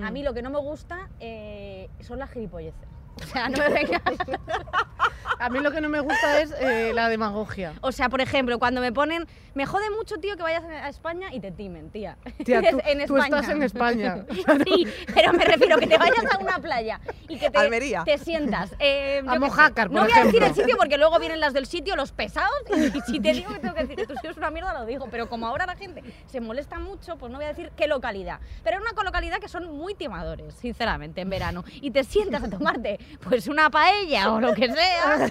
A Mm. mí lo que no me gusta eh, son las gilipolleces. O sea, no me vengas... A mí lo que no me gusta es eh, la demagogia. O sea, por ejemplo, cuando me ponen... Me jode mucho, tío, que vayas a España y te timen, tía. Tía, tú, en tú España. estás en España. Sí, pero me refiero que te vayas a una playa y que te, Almería. te sientas. eh, A. Mojácar, por No voy a decir el sitio porque luego vienen las del sitio, los pesados, y si te digo que tengo que decir que tu sitio es una mierda, lo digo. Pero como ahora la gente se molesta mucho, pues no voy a decir qué localidad. Pero es una localidad que son muy timadores, sinceramente, en verano. Y te sientas a tomarte pues una paella o lo que sea.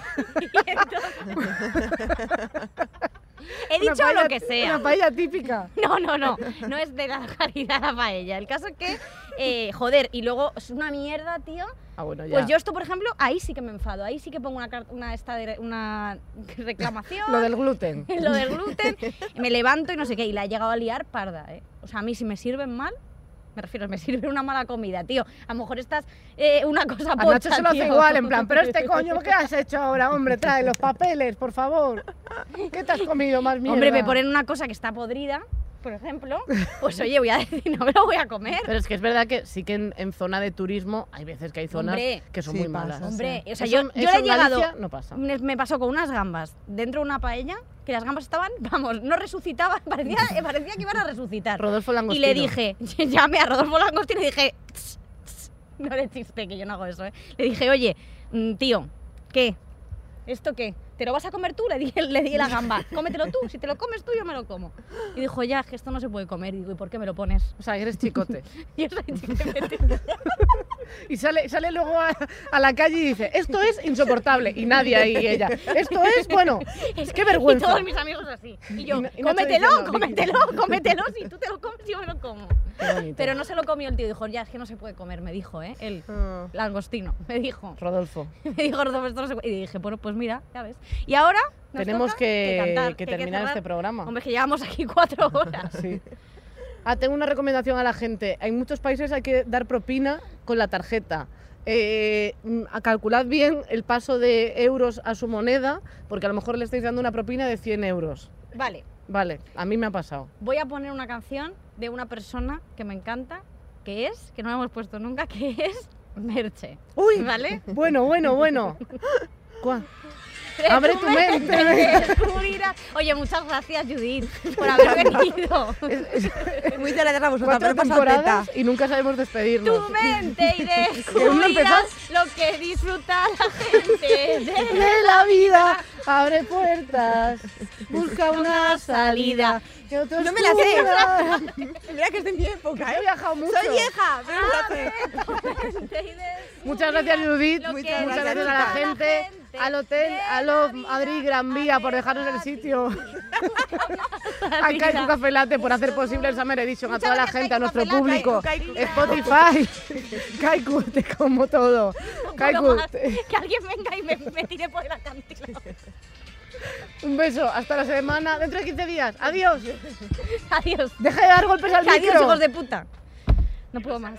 He dicho paella- lo que sea. Una paella típica. No, no, no. No es de la localidad la paella. El caso es que, eh, joder, y luego es una mierda, tío. Ah, bueno, ya. Pues yo esto, por ejemplo, ahí sí que me enfado. Ahí sí que pongo una, una, esta de- una reclamación. Lo del gluten. lo del gluten. Me levanto y no sé qué. Y la he llegado a liar parda, ¿eh? O sea, a mí si me sirven mal... Me refiero, me sirve una mala comida, tío. A lo mejor estás eh, una cosa pocha, Nacho se lo hace igual, en plan, pero este coño, ¿qué has hecho ahora, hombre? Trae los papeles, por favor. ¿Qué te has comido más mierda? Hombre, me ponen una cosa que está podrida por ejemplo, pues oye, voy a decir, no me lo voy a comer. Pero es que es verdad que sí que en, en zona de turismo hay veces que hay zonas Hombre, que son sí muy pasa, malas. Hombre, o sea, Eso- yo, yo eso le he llegado. Galicia no pasa. Me, me pasó con unas gambas dentro de una paella, que las gambas estaban, vamos, no resucitaban, parecía, parecía que iban a resucitar. Rodolfo Y Langostino. le dije, llamé a Rodolfo Langostino y dije, "Tss, tss". no le chiste, que yo no hago eso, ¿eh? Le dije, oye, mm, tío, ¿qué? ¿Esto qué? ¿Te lo vas a comer tú? Le dije, le di la gamba. Cómetelo tú, si te lo comes tú, yo me lo como. Y dijo, ya, es que esto no se puede comer. Y digo, ¿y por qué me lo pones? O sea, eres chicote. Y chiquitete. Y sale, sale luego a, a la calle y dice, esto es insoportable. Y nadie ahí, y ella. Esto es, bueno, es qué Y vergüenza. todos mis amigos así. Y yo, Y y cómetelo, diciendo, cómetelo, cómetelo. Si tú te lo comes, yo me lo como. Pero no se lo comió el tío. Dijo, ya, es que no se puede comer, me dijo, ¿eh? Él, Ah. langostino, me dijo. Rodolfo, Me dijo, Rodolfo, esto no se puede. Y dije, bueno, pues mira, ya ves. Y ahora nos tenemos toca que, cantar, que terminar este programa. Hombre, que llevamos aquí cuatro horas. Sí. Ah, tengo una recomendación a la gente. En muchos países hay que dar propina con la tarjeta. Eh, mm, calculad bien el paso de euros a su moneda, porque a lo mejor le estáis dando una propina de 100 euros. Vale, Vale, a mí me ha pasado. voy a poner una canción de una persona que me encanta, que es, que no la hemos puesto nunca, que es Merche. ¡Uy! ¿Vale? Bueno, bueno, bueno. ¿Cuál? Abre tu mente. Oye, muchas gracias, Judith, por haber venido. Muchas gracias a vosotros. Cuatro he temporadas y nunca sabemos despedirnos. tu mente y descubrirás lo que disfruta la gente de de la vida abre puertas, busca una salida. No me la sé. Mira que es de mi época, He ¿eh? viajado mucho. Soy vieja, pero la sé. Muchas gracias, Judith. Muchas que gracias, a la gente, al hotel, a la vida Madrid Gran Vía por dejarnos el sitio, a. Kaiku Café Latte por hacer posible el Summer Edition, a toda la gente, a nuestro público, Spotify, Kaiku, te como todo. Kaiku, que alguien venga y me, tire por el acantilado. un beso, hasta la semana, dentro de 15 días. Adiós. Adiós. Deja de dar golpes al Adiós, micro. hijos de puta. No puedo más.